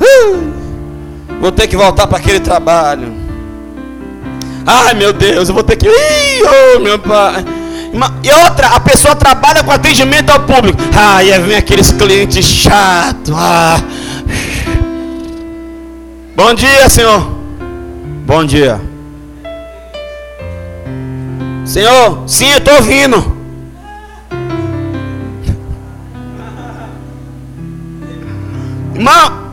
Uh, vou ter que voltar para aquele trabalho. Ai, meu Deus, eu vou ter que. Ih, oh, meu pai. E outra, a pessoa trabalha com atendimento ao público. Ai, aí vem aqueles clientes chatos. Ah. Bom dia, senhor. Bom dia. Senhor, sim, eu estou ouvindo. Irmão,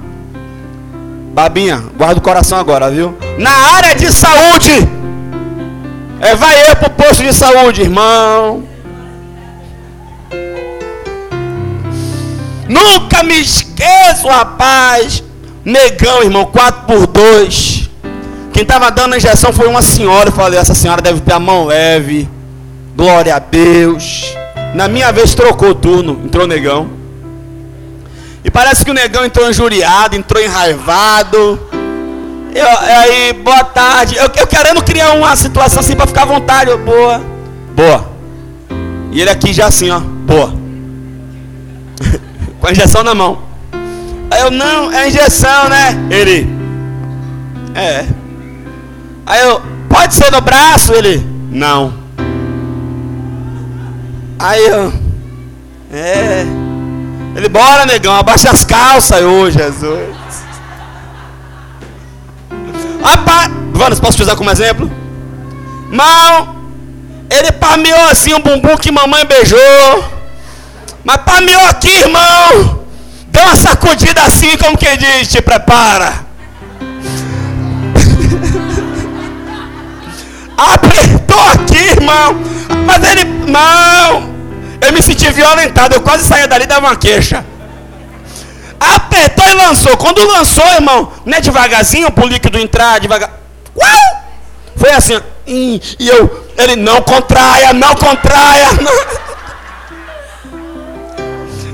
Babinha, guarda o coração agora, viu? Na área de saúde, é, vai eu pro posto de saúde, irmão. Nunca me esqueço, rapaz. Negão, irmão, 4 por 2 quem estava dando a injeção foi uma senhora. Eu falei, essa senhora deve ter a mão leve. Glória a Deus. Na minha vez trocou turno, entrou negão. Parece que o negão entrou injuriado, entrou enraivado. Eu, aí, boa tarde. Eu, eu querendo criar uma situação assim para ficar à vontade. Eu, boa. Boa. E ele aqui já assim, ó. Boa. Com a injeção na mão. Aí eu, não, é injeção, né? Ele. É. Aí eu, pode ser no braço? Ele, não. Aí eu, é. Ele, bora negão, abaixa as calças. Eu, Jesus. Rapaz, Vanas, posso te usar como exemplo? Mal, ele pameou assim um bumbum que mamãe beijou. Mas pameou aqui, irmão. Deu uma sacudida assim, como quem diz, te prepara. Apertou aqui, irmão. Mas ele. Não. Eu me senti violentado. Eu quase saía dali e dava uma queixa. Apertou e lançou. Quando lançou, irmão, não é devagarzinho pro líquido entrar, devagar. Uau! Foi assim, e eu, ele não contraia, não contraia. Não.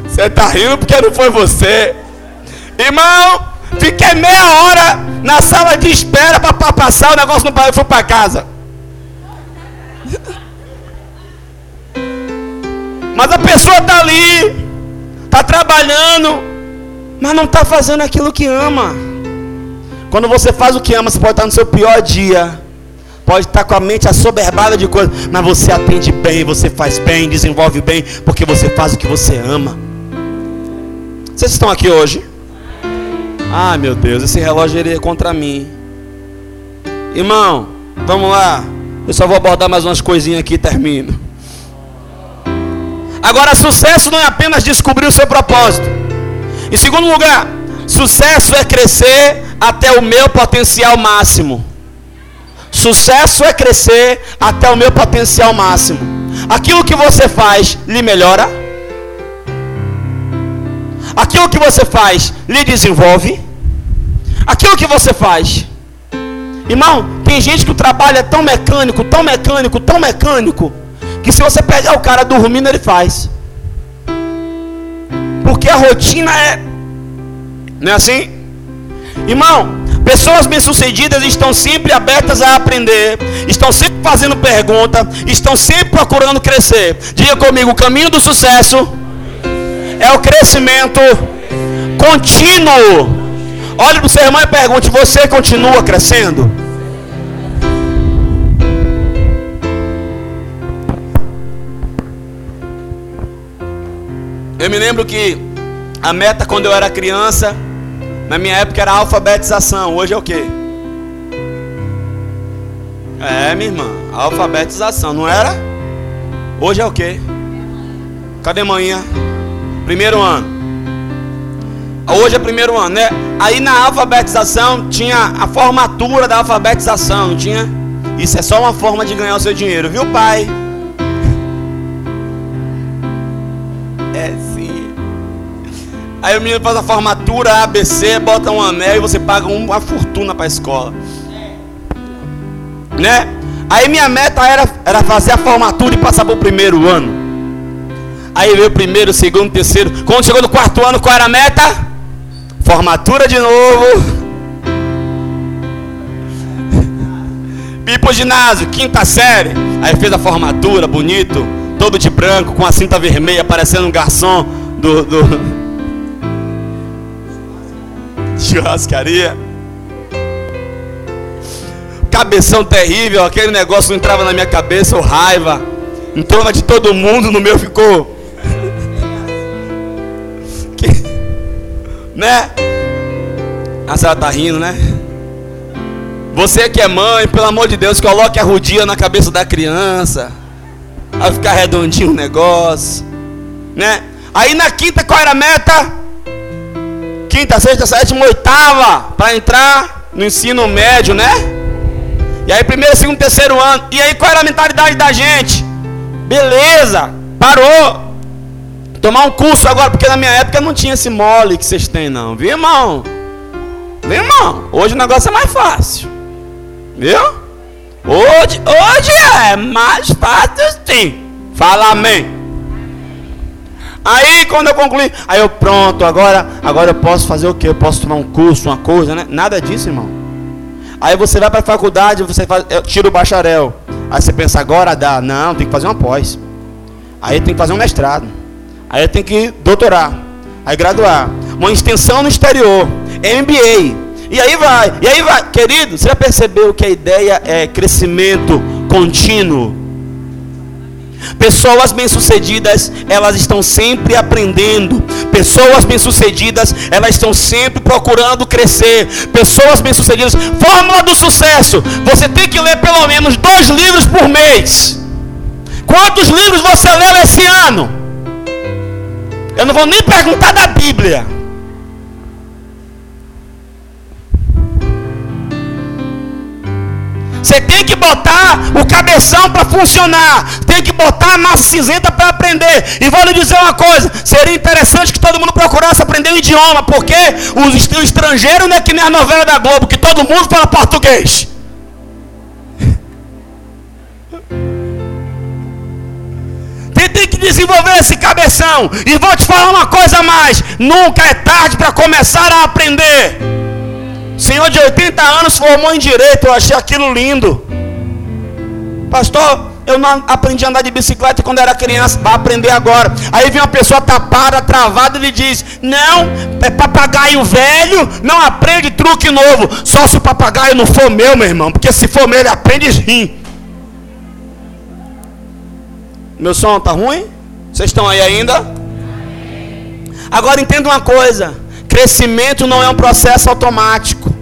Você está rindo porque não foi você. Irmão, fiquei meia hora na sala de espera para passar o negócio no pai, eu fui para casa. Mas a pessoa está ali, está trabalhando, mas não está fazendo aquilo que ama. Quando você faz o que ama, você pode estar no seu pior dia. Pode estar com a mente assoberbada de coisas, mas você atende bem, você faz bem, desenvolve bem, porque você faz o que você ama. Vocês estão aqui hoje? Ah, meu Deus, esse relógio ele é contra mim. Irmão, vamos lá. Eu só vou abordar mais umas coisinhas aqui e termino. Agora, sucesso não é apenas descobrir o seu propósito. Em segundo lugar, sucesso é crescer até o meu potencial máximo. Sucesso é crescer até o meu potencial máximo. Aquilo que você faz lhe melhora? Aquilo que você faz lhe desenvolve? Aquilo que você faz. Irmão, tem gente que o trabalho é tão mecânico, tão mecânico, tão mecânico, que se você pegar o cara dormindo, ele faz. Porque a rotina é. Não é assim? Irmão, Pessoas bem-sucedidas estão sempre abertas a aprender, estão sempre fazendo pergunta, estão sempre procurando crescer. Diga comigo: o caminho do sucesso é o crescimento contínuo. Olhe para o seu irmão e pergunte: você continua crescendo? Eu me lembro que a meta quando eu era criança na minha época era alfabetização, hoje é o quê? É, minha irmã, alfabetização, não era? Hoje é o quê? Cadê manhã? Primeiro ano. Hoje é primeiro ano, né? Aí na alfabetização tinha a formatura da alfabetização, não tinha? Isso é só uma forma de ganhar o seu dinheiro, viu, pai? Aí o menino faz a formatura ABC, bota um anel e você paga uma fortuna para a escola. Né? Aí minha meta era, era fazer a formatura e passar para o primeiro ano. Aí veio o primeiro, segundo, terceiro. Quando chegou no quarto ano, qual era a meta? Formatura de novo. Ir pro ginásio, quinta série. Aí fez a formatura, bonito, todo de branco, com a cinta vermelha, parecendo um garçom do, do churrascaria. Cabeção terrível, aquele negócio não entrava na minha cabeça, ou raiva. Entrou na de todo mundo, no meu ficou. Que... Né? A senhora tá rindo, né? Você que é mãe, pelo amor de Deus, coloque a rodinha na cabeça da criança. Vai ficar redondinho o negócio. Né? Aí na quinta, qual era a meta? Quinta, sexta, sétima, oitava para entrar no ensino médio, né? E aí primeiro, segundo, terceiro ano. E aí qual era a mentalidade da gente? Beleza, parou. Tomar um curso agora, porque na minha época não tinha esse mole que vocês têm não, viu, irmão? Viu, irmão? Hoje o negócio é mais fácil. Viu? Hoje, hoje é mais fácil sim. Fala amém. Aí quando eu concluí, aí eu pronto, agora, agora eu posso fazer o que? Eu posso tomar um curso, uma coisa, né? Nada disso, irmão. Aí você vai para a faculdade, você faz, tira o bacharel. Aí você pensa, agora dá. Não, tem que fazer uma pós. Aí tem que fazer um mestrado. Aí tem que doutorar. Aí graduar. Uma extensão no exterior. MBA. E aí vai. E aí vai. Querido, você já percebeu que a ideia é crescimento contínuo? Pessoas bem-sucedidas, elas estão sempre aprendendo. Pessoas bem-sucedidas, elas estão sempre procurando crescer. Pessoas bem-sucedidas, fórmula do sucesso. Você tem que ler pelo menos dois livros por mês. Quantos livros você leu esse ano? Eu não vou nem perguntar da Bíblia. Você tem que botar o cabeção para funcionar. Tem que botar a massa cinzenta para aprender. E vou lhe dizer uma coisa: seria interessante que todo mundo procurasse aprender o idioma, porque o estrangeiro não é que nem a novela da Globo, que todo mundo fala português. Tem que desenvolver esse cabeção. E vou te falar uma coisa a mais: nunca é tarde para começar a aprender. Senhor de 80 anos formou em direito, eu achei aquilo lindo. Pastor, eu não aprendi a andar de bicicleta quando era criança, vai aprender agora. Aí vem uma pessoa tapada, travada, e diz: Não, é papagaio velho, não aprende truque novo. Só se o papagaio não for meu, meu irmão, porque se for meu, ele aprende sim. Meu som tá ruim? Vocês estão aí ainda? Agora entenda uma coisa: crescimento não é um processo automático.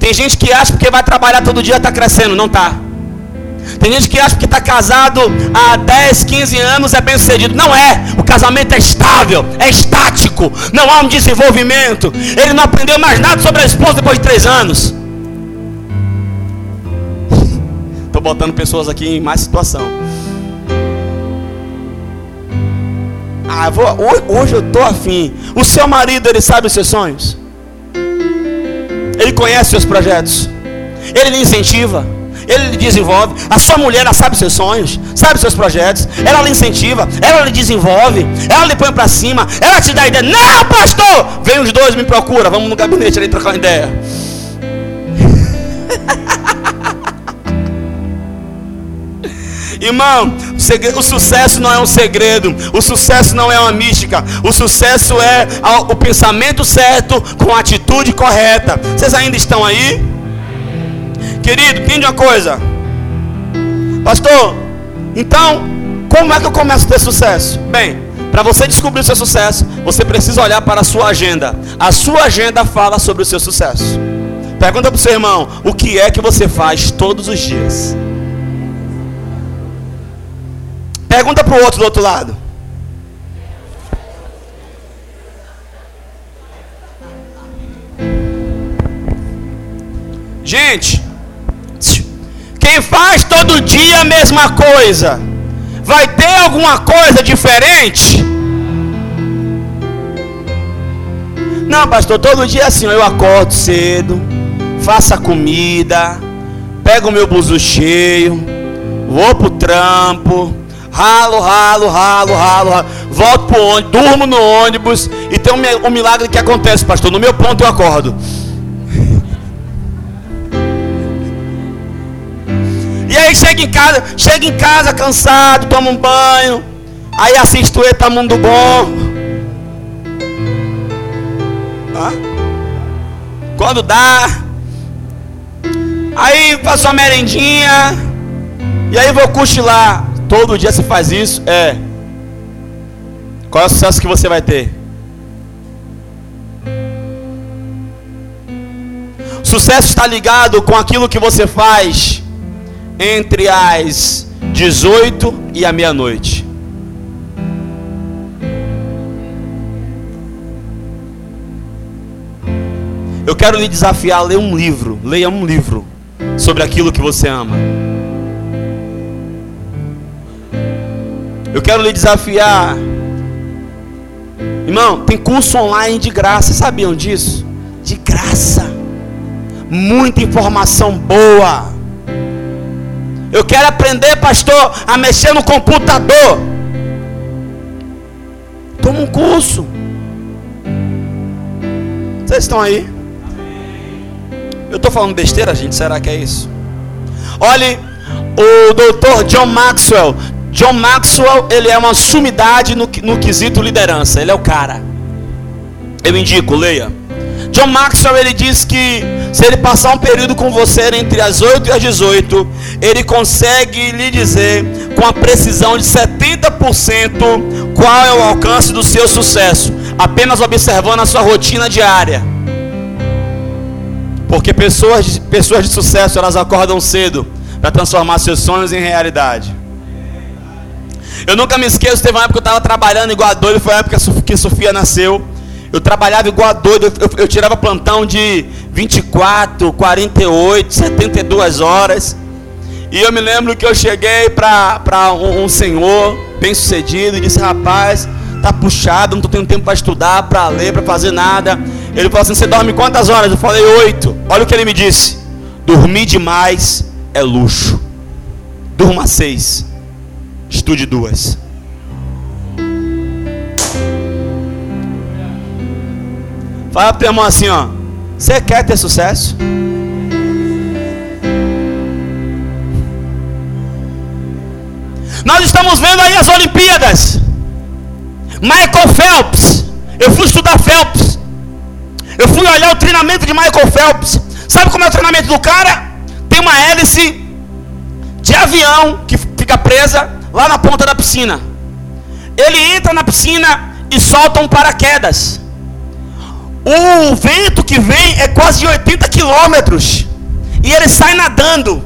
Tem gente que acha que vai trabalhar todo dia está crescendo, não está. Tem gente que acha que está casado há 10, 15 anos é bem sucedido. Não é. O casamento é estável, é estático. Não há um desenvolvimento. Ele não aprendeu mais nada sobre a esposa depois de três anos. Estou botando pessoas aqui em mais situação. Ah, vou, hoje eu estou afim. O seu marido, ele sabe os seus sonhos? Ele conhece os seus projetos? Ele lhe incentiva? Ele lhe desenvolve. A sua mulher, ela sabe seus sonhos, sabe seus projetos. Ela lhe incentiva, ela lhe desenvolve, ela lhe põe para cima, ela te dá ideia. Não, pastor! Vem os dois, me procura, vamos no gabinete ali trocar uma ideia. Irmão, o sucesso não é um segredo, o sucesso não é uma mística, o sucesso é o pensamento certo com a atitude correta. Vocês ainda estão aí? Querido, entende uma coisa? Pastor, então, como é que eu começo a ter sucesso? Bem, para você descobrir o seu sucesso, você precisa olhar para a sua agenda. A sua agenda fala sobre o seu sucesso. Pergunta para o seu irmão: o que é que você faz todos os dias? Pergunta para o outro do outro lado. Gente, quem faz todo dia a mesma coisa, vai ter alguma coisa diferente? Não, pastor, todo dia é assim, eu acordo cedo, faço a comida, pego o meu buzo cheio, vou pro trampo, ralo, ralo, ralo, ralo, ralo volto pro ônibus, durmo no ônibus e tem um, milagre que acontece, pastor. No meu ponto eu acordo. aí chega em casa, chega em casa cansado, toma um banho, aí assiste o Eta Mundo Bom. Hã? Quando dá, aí faço uma merendinha, e aí vou cochilar. Todo dia você faz isso? É. Qual é o sucesso que você vai ter? Sucesso está ligado com aquilo que você faz entre as 18 e a meia-noite. Eu quero lhe desafiar a ler um livro. Leia um livro sobre aquilo que você ama. Eu quero lhe desafiar. Irmão, tem curso online de graça. Sabiam disso? De graça. Muita informação boa. Eu quero aprender, pastor, a mexer no computador. Toma um curso. Vocês estão aí? Eu estou falando besteira, gente? Será que é isso? Olhe, o doutor John Maxwell. John Maxwell, ele é uma sumidade no, no quesito liderança. Ele é o cara. Eu indico, leia. John Maxwell ele diz que se ele passar um período com você entre as 8 e as 18, ele consegue lhe dizer com a precisão de 70% qual é o alcance do seu sucesso, apenas observando a sua rotina diária. Porque pessoas pessoas de sucesso, elas acordam cedo para transformar seus sonhos em realidade. Eu nunca me esqueço, teve uma época que eu estava trabalhando igual a doido, foi a época que Sofia nasceu. Eu trabalhava igual a doido, eu, eu, eu, tirava plantão de 24, 48, 72 horas. E eu me lembro que eu cheguei para um, um senhor bem sucedido e disse: Rapaz, tá puxado, não estou tendo tempo para estudar, para ler, para fazer nada. Ele falou assim: Você dorme quantas horas? Eu falei: Oito. Olha o que ele me disse: Dormir demais é luxo. Durma seis, Estude duas. Fala pro teu irmão assim, ó. Você quer ter sucesso? Nós estamos vendo aí as Olimpíadas. Michael Phelps. Eu fui estudar Phelps. Eu fui olhar o treinamento de Michael Phelps. Sabe como é o treinamento do cara? Tem uma hélice de avião que fica presa lá na ponta da piscina. Ele entra na piscina e solta um paraquedas. O vento que vem é quase de 80 quilômetros. E ele sai nadando.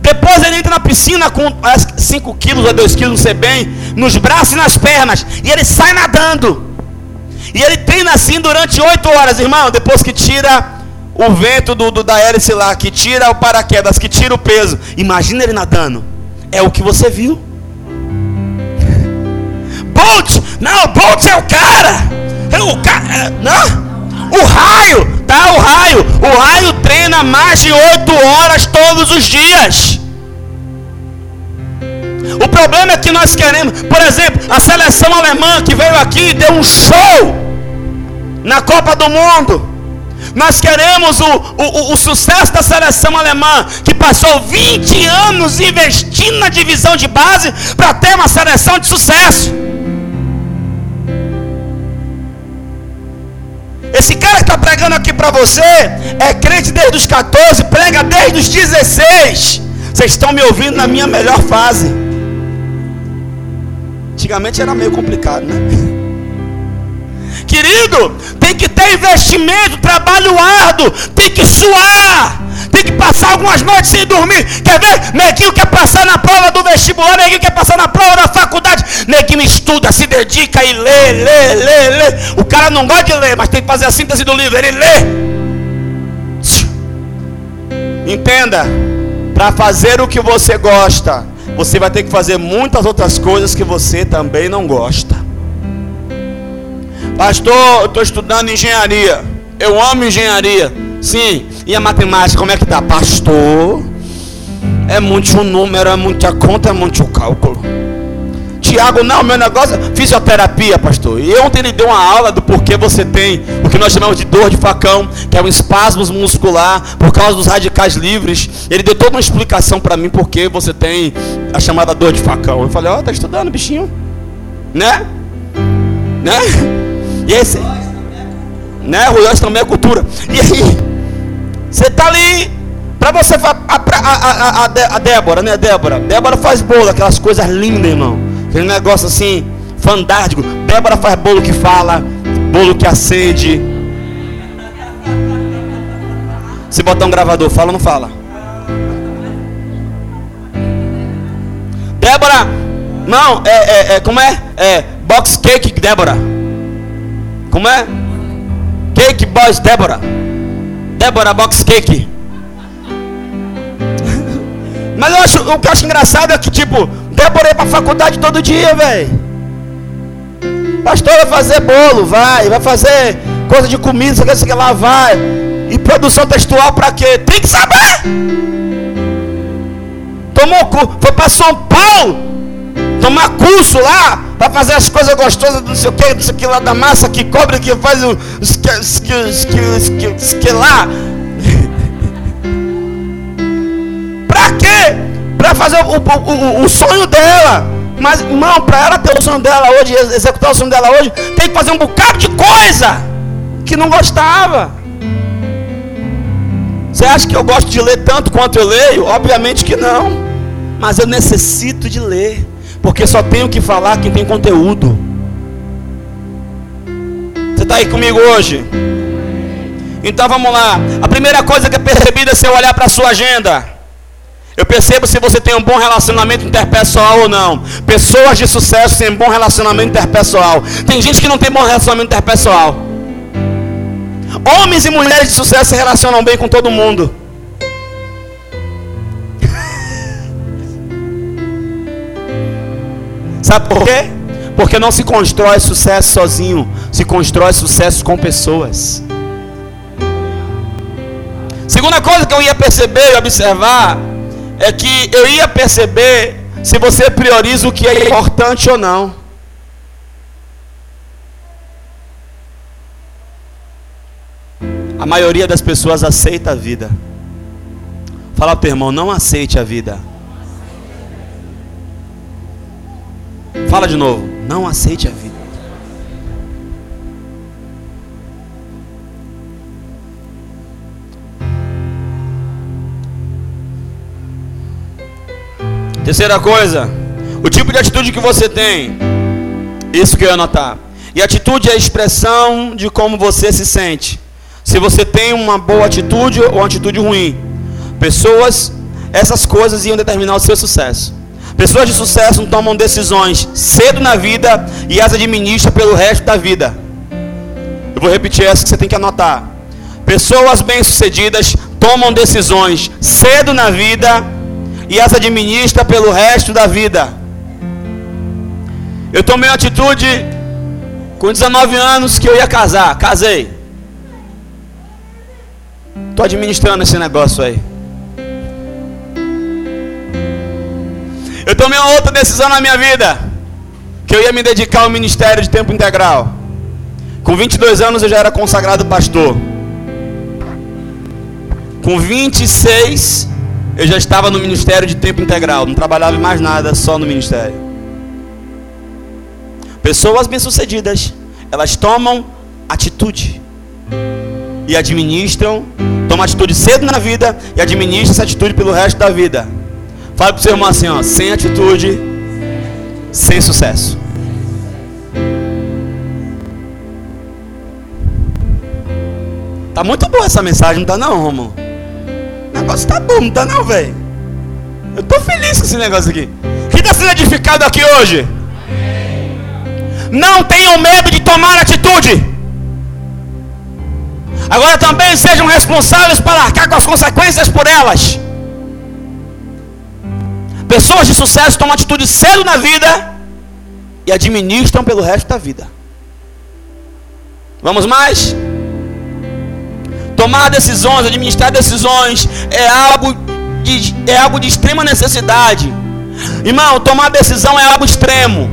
Depois ele entra na piscina com 5 quilos ou 2 quilos, não sei bem, nos braços e nas pernas. E ele sai nadando. E ele treina assim durante 8 horas, irmão. Depois que tira o vento do, do, da hélice lá, que tira o paraquedas, que tira o peso. Imagina ele nadando. É o que você viu. Bolt! Não, Bolt é o cara! É o cara. É, não? O raio, tá? O raio. O raio treina mais de 8 horas todos os dias. O problema é que nós queremos, por exemplo, a seleção alemã que veio aqui deu um show na Copa do Mundo. Nós queremos o, o, o, sucesso da seleção alemã, que passou 20 anos investindo na divisão de base para ter uma seleção de sucesso. Esse cara que está pregando aqui para você é crente desde os 14, prega desde os 16. Vocês estão me ouvindo na minha melhor fase. Antigamente era meio complicado, né? Querido, tem que ter investimento, trabalho árduo, tem que suar, tem que passar algumas noites sem dormir. Quer ver? Neguinho quer passar na prova do vestibular, neguinho quer passar na prova da faculdade. Neguinho estuda, se dedica e lê, lê, lê, lê. O cara não gosta de ler, mas tem que fazer a síntese do livro, ele lê. Entenda, para fazer o que você gosta, você vai ter que fazer muitas outras coisas que você também não gosta. Pastor, eu estou estudando engenharia. Eu amo engenharia. Sim. E a matemática, como é que tá? Pastor, é muito número, é muita conta, é muito cálculo. Tiago, não, meu negócio é fisioterapia, pastor. E ontem ele deu uma aula do porquê você tem o que nós chamamos de dor de facão, que é um espasmo muscular por causa dos radicais livres. Ele deu toda uma explicação para mim porque você tem a chamada dor de facão. Eu falei, ó, oh, tá estudando, bichinho. Né? Né? E esse, né? Ruiós também é cultura. E aí, você tá ali para você a, a, a, a, Débora, né, Débora? Débora faz bolo, aquelas coisas lindas, irmão. Aquele negócio assim, fantástico. Débora faz bolo que fala, bolo que acende. Se botar um gravador, fala ou não fala? Débora, não, é, é, é como é? É box cake, Débora. Como é? Cake Boys Débora. Débora Box Cake. Mas eu acho, o que eu acho engraçado é que, tipo, Débora ia pra faculdade todo dia, velho. Pastor vai fazer bolo, vai. Vai fazer coisa de comida, sei que, que lá, vai. E produção textual pra quê? Tem que saber. Tomou, foi pra São Paulo tomar curso lá para fazer as coisas gostosas, não sei o que, não sei o que lá da massa que cobre, que faz o que, que lá. para quê? Para fazer o, o, o, sonho dela. Mas, irmão, para ela ter o sonho dela hoje, executar o sonho dela hoje, tem que fazer um bocado de coisa que não gostava. Você acha que eu gosto de ler tanto quanto eu leio? Obviamente que não. Mas eu necessito de ler. Porque só tenho que falar quem tem conteúdo. Você está aí comigo hoje? Então vamos lá. A primeira coisa que é percebida é se eu olhar para a sua agenda. Eu percebo se você tem um bom relacionamento interpessoal ou não. Pessoas de sucesso têm bom relacionamento interpessoal. Tem gente que não tem bom relacionamento interpessoal. Homens e mulheres de sucesso se relacionam bem com todo mundo. Sabe por quê? Porque não se constrói sucesso sozinho, se constrói sucesso com pessoas. Segunda coisa que eu ia perceber e observar é que eu ia perceber se você prioriza o que é importante ou não. A maioria das pessoas aceita a vida. Fala para irmão, não aceite a vida. Fala de novo, não aceite a vida. Terceira coisa, o tipo de atitude que você tem. Isso que eu ia anotar. E atitude é a expressão de como você se sente. Se você tem uma boa atitude ou uma atitude ruim. Pessoas, essas coisas iam determinar o seu sucesso. Pessoas de sucesso tomam decisões cedo na vida e as administram pelo resto da vida. Eu vou repetir essa que você tem que anotar. Pessoas bem-sucedidas tomam decisões cedo na vida e as administra pelo resto da vida. Eu tomei uma atitude com 19 anos que eu ia casar, casei. Estou administrando esse negócio aí. Eu tomei uma outra decisão na minha vida, que eu ia me dedicar ao ministério de tempo integral. Com 22 anos eu já era consagrado pastor. Com 26 eu já estava no ministério de tempo integral, não trabalhava mais nada, só no ministério. Pessoas bem-sucedidas, elas tomam atitude e administram, tomam atitude cedo na vida e administram essa atitude pelo resto da vida. Fala para o seu irmão assim, ó, sem atitude, sem sucesso. Tá muito boa essa mensagem, não tá não, Romulo? negócio tá bom, não tá não, velho? Eu tô feliz com esse negócio aqui. Quem está sendo edificado aqui hoje? Não tenham medo de tomar atitude. Agora também sejam responsáveis para arcar com as consequências por elas. Pessoas de sucesso tomam atitude cedo na vida e administram pelo resto da vida. Vamos mais? Tomar decisões, administrar decisões é algo de, é algo de extrema necessidade. Irmão, tomar decisão é algo extremo.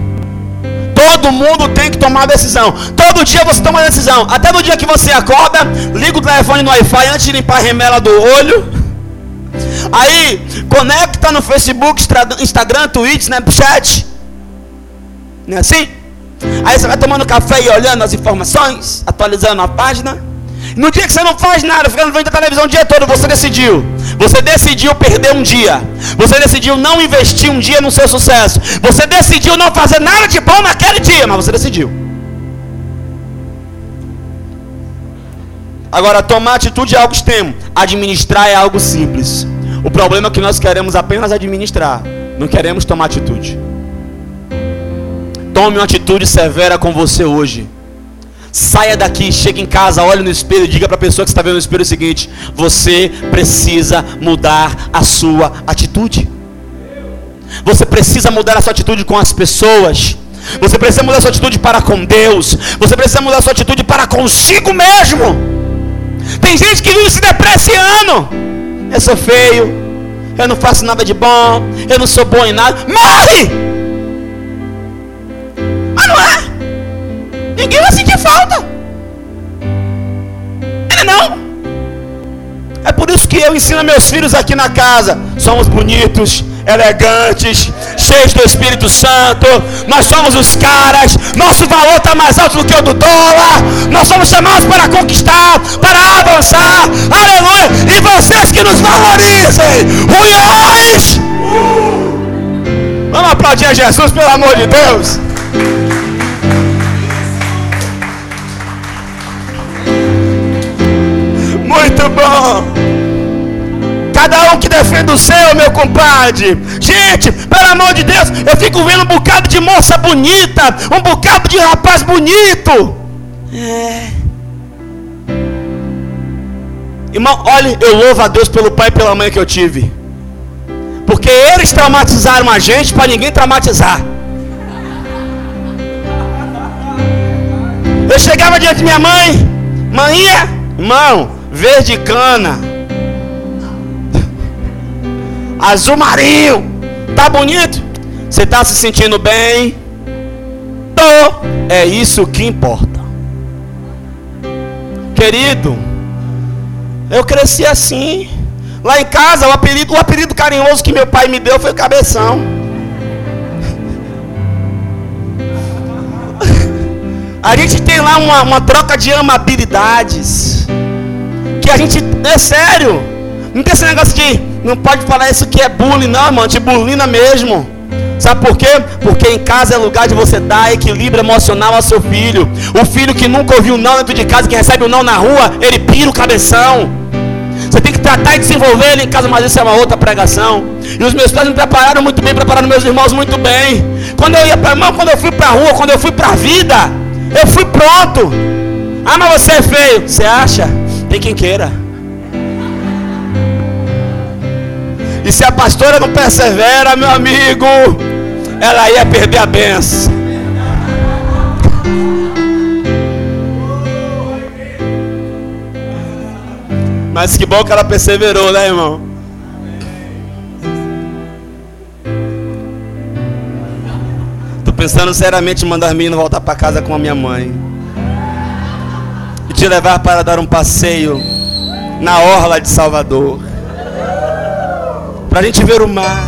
Todo mundo tem que tomar decisão. Todo dia você toma decisão. Até no dia que você acorda, liga o telefone no Wi-Fi antes de limpar a remela do olho. Aí, conecta no Facebook, Instagram, Twitter, Snapchat. Não é assim? Aí você vai tomando café e olhando as informações, atualizando a página. No dia que você não faz nada, ficando vendo a televisão o dia todo, você decidiu. Você decidiu perder um dia. Você decidiu não investir um dia no seu sucesso. Você decidiu não fazer nada de bom naquele dia, mas você decidiu. Agora, tomar atitude é algo extremo. Administrar é algo simples. O problema é que nós queremos apenas administrar. Não queremos tomar atitude. Tome uma atitude severa com você hoje. Saia daqui, chegue em casa, olhe no espelho e diga para a pessoa que está vendo no espelho o seguinte: você precisa mudar a sua atitude. Você precisa mudar a sua atitude com as pessoas. Você precisa mudar a sua atitude para com Deus. Você precisa mudar a sua atitude para consigo mesmo. Tem gente que vive se depreciando. Eu sou feio. Eu não faço nada de bom. Eu não sou bom em nada. Morre! Ninguém vai sentir falta. É não. É por isso que eu ensino meus filhos aqui na casa. Somos bonitos, elegantes, cheios do Espírito Santo. Nós somos os caras. Nosso valor está mais alto do que o do dólar. Nós somos chamados para conquistar, para avançar. Aleluia. E vocês que nos valorizem. Ruiões. Vamos aplaudir a Jesus, pelo amor de Deus. Muito bom. Cada um que defende o seu, meu compadre. Gente, pelo amor de Deus, eu fico vendo um bocado de moça bonita, um bocado de rapaz bonito. É. Irmão, olha, eu louvo a Deus pelo pai e pela mãe que eu tive. Porque eles traumatizaram a gente para ninguém traumatizar. Eu chegava diante de minha mãe, manhã, irmão, verde cana, azul marinho. Tá bonito? Você tá se sentindo bem? Tô. É isso que importa. Querido, Eu cresci assim. Lá em casa, o apelido, o apelido carinhoso que meu pai me deu foi Cabeção. A gente tem lá uma, uma troca de amabilidades. Que a gente. É sério. Não tem esse negócio de. Não pode falar isso que é bullying, não, irmão. De bulina mesmo. Sabe por quê? Porque em casa é lugar de você dar equilíbrio emocional ao seu filho. O filho que nunca ouviu não dentro de casa, que recebe o não na rua, ele pira o cabeção. Você tem que tratar e desenvolver ele em casa, mas isso é uma outra pregação. E os meus pais me prepararam muito bem, prepararam meus irmãos muito bem. Quando eu ia para irmão, quando eu fui para a rua, quando eu fui para a vida, eu fui pronto. Ah, mas você é feio. Você acha? Tem quem queira. Se a pastora não persevera, meu amigo, ela ia perder a benção. Mas que bom que ela perseverou, né, irmão? Tô pensando seriamente em mandar as meninas voltar para casa com a minha mãe. E te levar para dar um passeio na orla de Salvador. Para a gente ver o mar.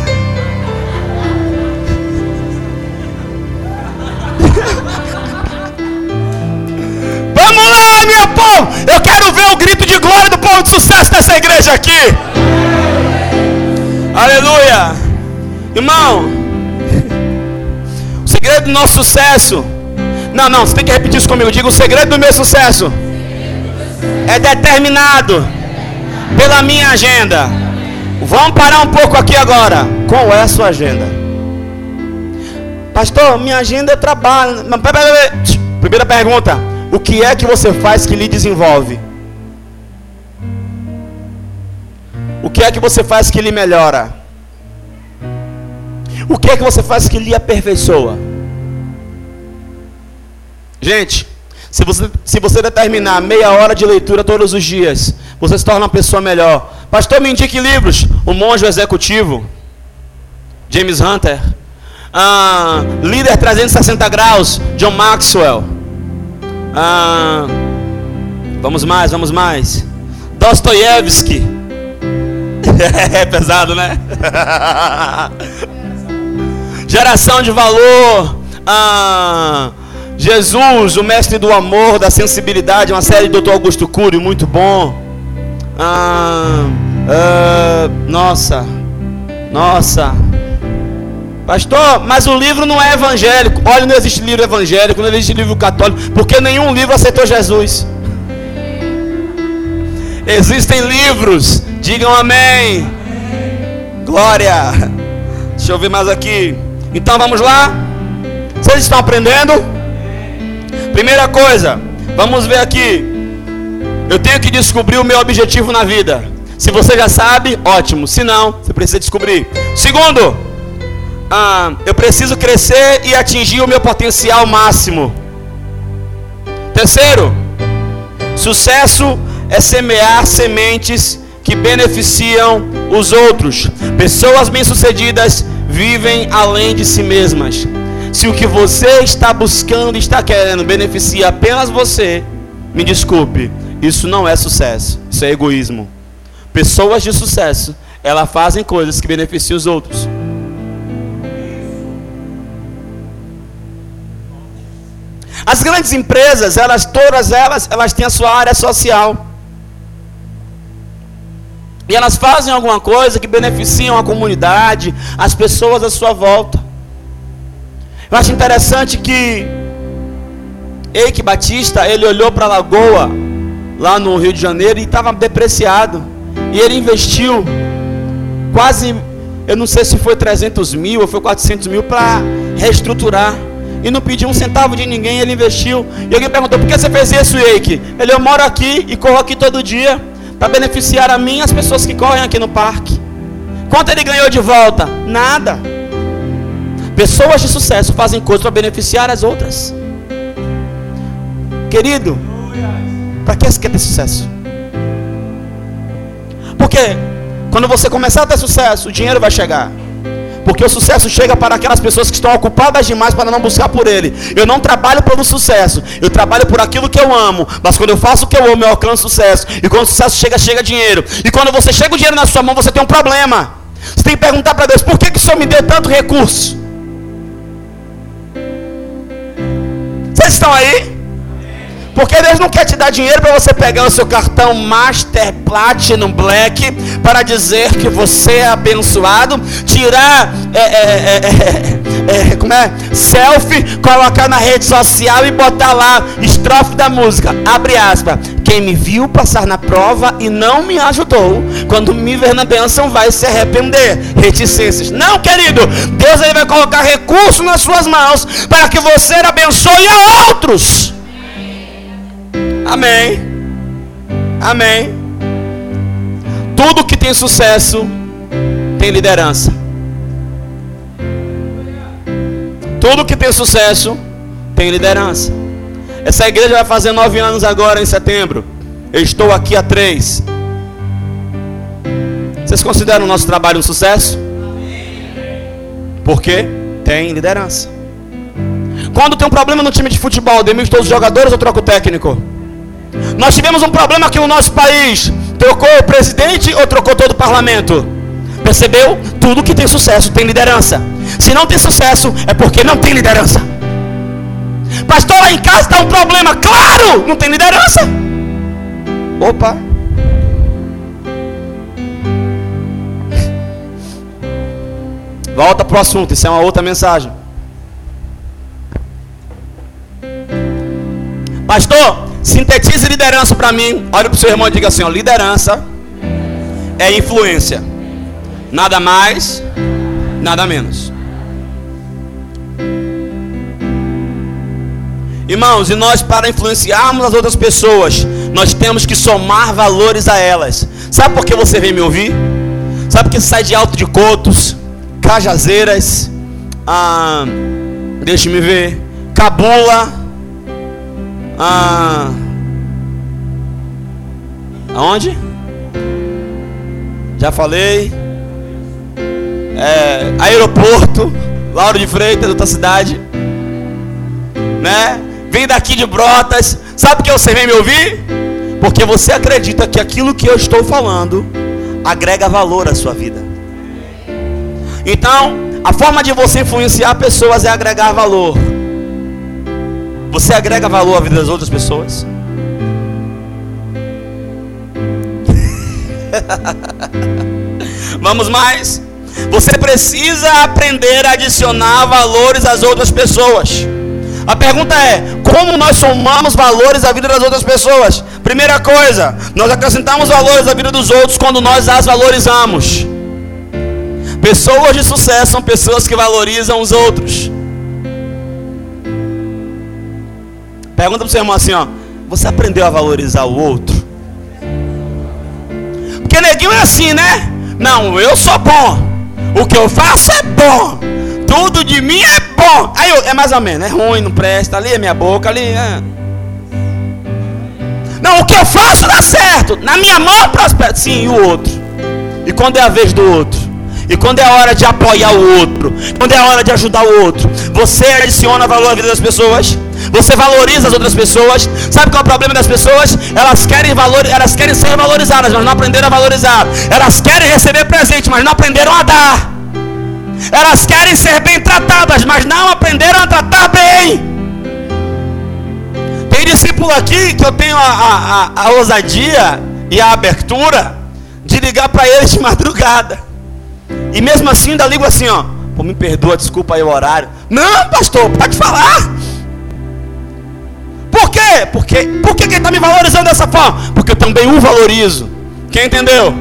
Vamos lá, meu povo! Eu quero ver o grito de glória do povo de sucesso dessa igreja aqui. Aleluia! Irmão, o segredo do nosso sucesso. Não, não, você tem que repetir isso comigo. Diga o segredo do meu sucesso é determinado pela minha agenda. Vamos parar um pouco aqui agora. Qual é a sua agenda? Pastor, minha agenda é trabalho. Primeira pergunta: O que é que você faz que lhe desenvolve? O que é que você faz que lhe melhora? O que é que você faz que lhe aperfeiçoa? Gente, se você, se você determinar meia hora de leitura todos os dias, você se torna uma pessoa melhor. Pastor, me indique livros. O Monge Executivo, James Hunter. Ah, Líder 360 Graus, John Maxwell. Ah, vamos mais, vamos mais. Dostoiévski. é pesado, né? Geração de valor. Ah, Jesus, o mestre do amor, da sensibilidade, uma série do Dr. Augusto Cury, muito bom. Ah, ah, nossa, nossa. Pastor, mas o livro não é evangélico. Olha, não existe livro evangélico, não existe livro católico, porque nenhum livro aceitou Jesus. Existem livros, digam amém. Glória. Deixa eu ver mais aqui. Então vamos lá. Vocês estão aprendendo? Primeira coisa, vamos ver aqui. Eu tenho que descobrir o meu objetivo na vida. Se você já sabe, ótimo. Se não, você precisa descobrir. Segundo, ah, eu preciso crescer e atingir o meu potencial máximo. Terceiro, sucesso é semear sementes que beneficiam os outros. Pessoas bem-sucedidas vivem além de si mesmas. Se o que você está buscando, está querendo, beneficia apenas você, me desculpe, isso não é sucesso, isso é egoísmo. Pessoas de sucesso, elas fazem coisas que beneficiam os outros. As grandes empresas, elas todas elas, elas têm a sua área social. E elas fazem alguma coisa que beneficiam a comunidade, as pessoas à sua volta. Eu acho interessante que Eike Batista, ele olhou para a lagoa lá no Rio de Janeiro e estava depreciado. E ele investiu quase, eu não sei se foi 300 mil ou foi 400 mil para reestruturar. E não pediu um centavo de ninguém, ele investiu. E alguém perguntou: por que você fez isso, Eike? Ele, eu moro aqui e corro aqui todo dia para beneficiar a mim e as pessoas que correm aqui no parque. Quanto ele ganhou de volta? Nada. Pessoas de sucesso fazem coisas para beneficiar as outras. Querido, para que você quer ter sucesso? Quando você começar a ter sucesso, o dinheiro vai chegar. Porque o sucesso chega para aquelas pessoas que estão ocupadas demais para não buscar por ele. Eu não trabalho pelo sucesso, eu trabalho por aquilo que eu amo. Mas quando eu faço o que eu amo, eu alcanço sucesso. E quando o sucesso chega, chega dinheiro. E quando você chega o dinheiro na sua mão, você tem um problema. Você tem que perguntar para Deus: por que, que o Senhor me deu tanto recurso? Vocês estão aí? Porque Deus não quer te dar dinheiro para você pegar o seu cartão Master Platinum Black para dizer que você é abençoado, tirar é, é, é, é, como é? selfie, colocar na rede social e botar lá estrofe da música. Abre aspas. Quem me viu passar na prova e não me ajudou, quando me ver na bênção vai se arrepender. Reticências. Não, querido. Deus ele vai colocar recurso nas suas mãos para que você abençoe a outros. Amém. Amém. Tudo que tem sucesso tem liderança. Tudo que tem sucesso tem liderança. Essa igreja vai fazer nove anos agora em setembro. Eu estou aqui há três. Vocês consideram o nosso trabalho um sucesso? Porque tem liderança. Quando tem um problema no time de futebol, demite todos os jogadores ou troca o técnico? Nós tivemos um problema aqui no nosso país. Trocou o presidente ou trocou todo o parlamento? Percebeu? Tudo que tem sucesso tem liderança. Se não tem sucesso, é porque não tem liderança. Pastor, lá em casa está um problema. Claro, não tem liderança. Opa. Volta para o assunto, isso é uma outra mensagem. Pastor, Sintetize liderança para mim. Olha para o seu irmão e diga assim: ó, liderança é influência. Nada mais, nada menos. Irmãos, e nós para influenciarmos as outras pessoas, nós temos que somar valores a elas. Sabe por que você vem me ouvir? Sabe por que sai de alto de cotos, cajazeiras, ah, deixa me ver, cabula, ah, aonde? Já falei. É, aeroporto, Lauro de Freitas, outra cidade. Né? Vem daqui de Brotas. Sabe que você vem me ouvir? Porque você acredita que aquilo que eu estou falando agrega valor à sua vida. Então, a forma de você influenciar pessoas é agregar valor. Você agrega valor à vida das outras pessoas? Vamos mais. Você precisa aprender a adicionar valores às outras pessoas. A pergunta é: como nós somamos valores à vida das outras pessoas? Primeira coisa, nós acrescentamos valores à vida dos outros quando nós as valorizamos. Pessoas de sucesso são pessoas que valorizam os outros. Pergunta para o seu irmão assim, ó. Você aprendeu a valorizar o outro? Porque neguinho é assim, né? Não, eu sou bom. O que eu faço é bom. Tudo de mim é bom. Aí eu, é mais ou menos, é ruim, não presta. Ali é minha boca, ali é. Não, o que eu faço dá certo. Na minha mão prospera. Sim, e o outro? E quando é a vez do outro? E quando é a hora de apoiar o outro? Quando é a hora de ajudar o outro? Você adiciona valor à vida das pessoas? Você valoriza as outras pessoas. Sabe qual é o problema das pessoas? Elas querem valor, elas querem ser valorizadas, mas não aprenderam a valorizar. Elas querem receber presente, mas não aprenderam a dar. Elas querem ser bem tratadas, mas não aprenderam a tratar bem. Tem discípulo aqui que eu tenho a, a, a, a ousadia e a abertura de ligar para eles de madrugada. E mesmo assim ainda ligo assim, ó. Pô, me perdoa, desculpa aí o horário. Não, pastor, pode falar. Quê? Porque, por que ele está me valorizando dessa forma? Porque eu também o valorizo. Quem entendeu?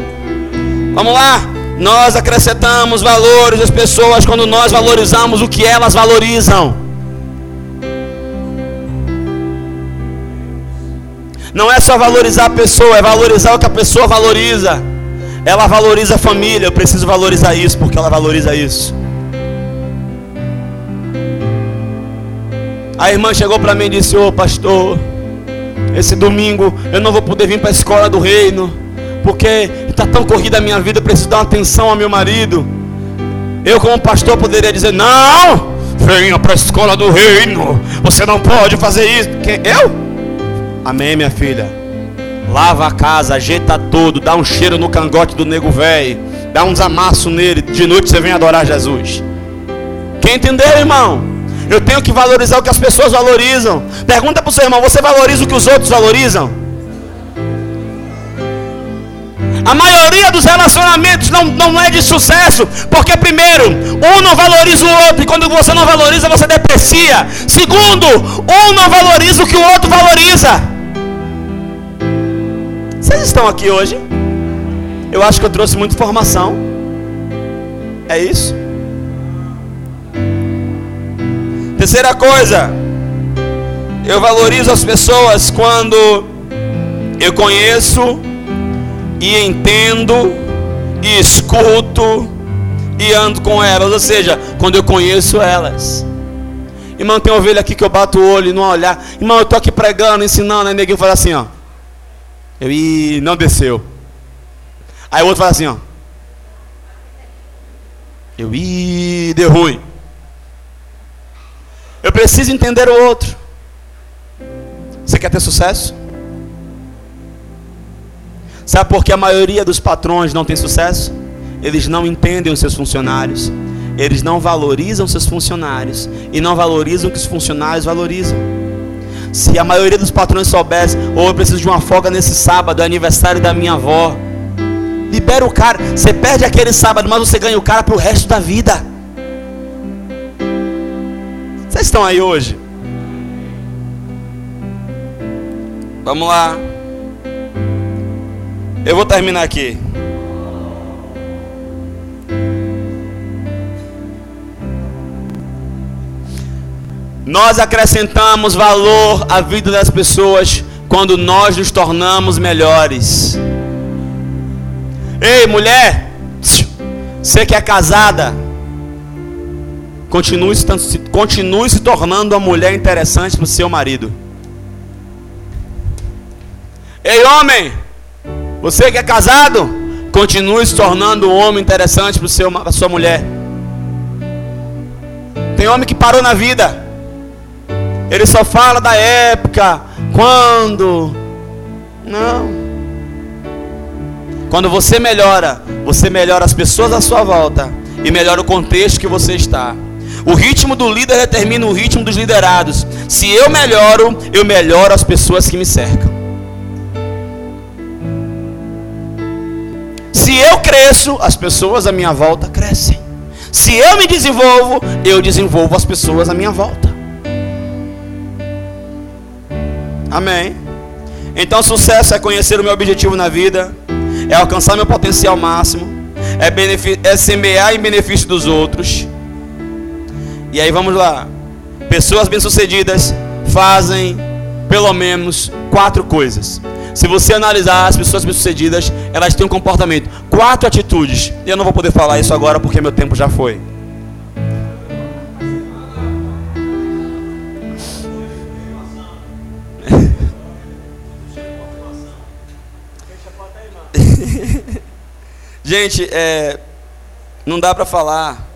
Vamos lá. Nós acrescentamos valores às pessoas quando nós valorizamos o que elas valorizam. Não é só valorizar a pessoa, é valorizar o que a pessoa valoriza. Ela valoriza a família, eu preciso valorizar isso porque ela valoriza isso. A irmã chegou para mim e disse: Ô oh, pastor, esse domingo eu não vou poder vir para a escola do reino, porque está tão corrida a minha vida, eu preciso dar uma atenção ao meu marido. Eu, como pastor, poderia dizer: Não, venha para a escola do reino. Você não pode fazer isso. Quem? Eu? Amém, minha filha. Lava a casa, ajeita tudo, dá um cheiro no cangote do nego velho, dá uns amassos nele. De noite você vem adorar Jesus. Quem entendeu, irmão? Eu tenho que valorizar o que as pessoas valorizam. Pergunta para o seu irmão: você valoriza o que os outros valorizam? A maioria dos relacionamentos não, não é de sucesso, porque primeiro, um não valoriza o outro, e quando você não valoriza, você deprecia. Segundo, um não valoriza o que o outro valoriza. Vocês estão aqui hoje? Eu acho que eu trouxe muita informação. É isso? Terceira coisa, eu valorizo as pessoas quando eu conheço e entendo e escuto e ando com elas, ou seja, quando eu conheço elas. Irmão, tem ovelha aqui que eu bato o olho e não olhar. Irmão, eu tô aqui pregando, ensinando, aí neguinho fala assim, ó. Eu e não desceu. Aí o outro fala assim, ó. Eu e deu ruim. Eu preciso entender o outro. Você quer ter sucesso? Sabe por que a maioria dos patrões não tem sucesso? Eles não entendem os seus funcionários. Eles não valorizam seus funcionários. E não valorizam o que os funcionários valorizam. Se a maioria dos patrões soubesse, ou oh, eu preciso de uma folga nesse sábado, é aniversário da minha avó. Libera o cara. Você perde aquele sábado, mas você ganha o cara para o resto da vida. Vocês estão aí hoje? Vamos lá. Eu vou terminar aqui. Nós acrescentamos valor à vida das pessoas quando nós nos tornamos melhores. Ei, mulher, você que é casada, Continue se, continue se tornando uma mulher interessante para o seu marido. Ei, homem, você que é casado, continue se tornando um homem interessante para a sua mulher. Tem homem que parou na vida. Ele só fala da época, quando. Não. Quando você melhora, você melhora as pessoas à sua volta e melhora o contexto que você está. O ritmo do líder determina o ritmo dos liderados. Se eu melhoro, eu melhoro as pessoas que me cercam. Se eu cresço, as pessoas à minha volta crescem. Se eu me desenvolvo, eu desenvolvo as pessoas à minha volta. Amém. Então, sucesso é conhecer o meu objetivo na vida, é alcançar meu potencial máximo, é, é semear em benefício dos outros e aí vamos lá. Pessoas bem-sucedidas fazem pelo menos quatro coisas. Se você analisar as pessoas bem-sucedidas, elas têm um comportamento, quatro atitudes. E eu não vou poder falar isso agora porque meu tempo já foi. Gente, é, não dá para falar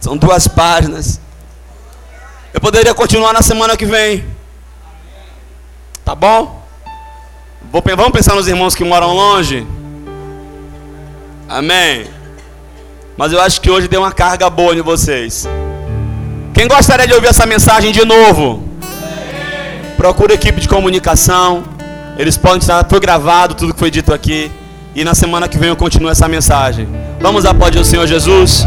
são duas páginas. Eu poderia continuar na semana que vem. Tá bom? Vou, vamos pensar nos irmãos que moram longe. Amém. Mas eu acho que hoje deu uma carga boa em vocês. Quem gostaria de ouvir essa mensagem de novo? Procura a equipe de comunicação. Eles podem estar, foi gravado tudo que foi dito aqui. E na semana que vem eu continuo essa mensagem. Vamos aplaudir o Senhor Jesus.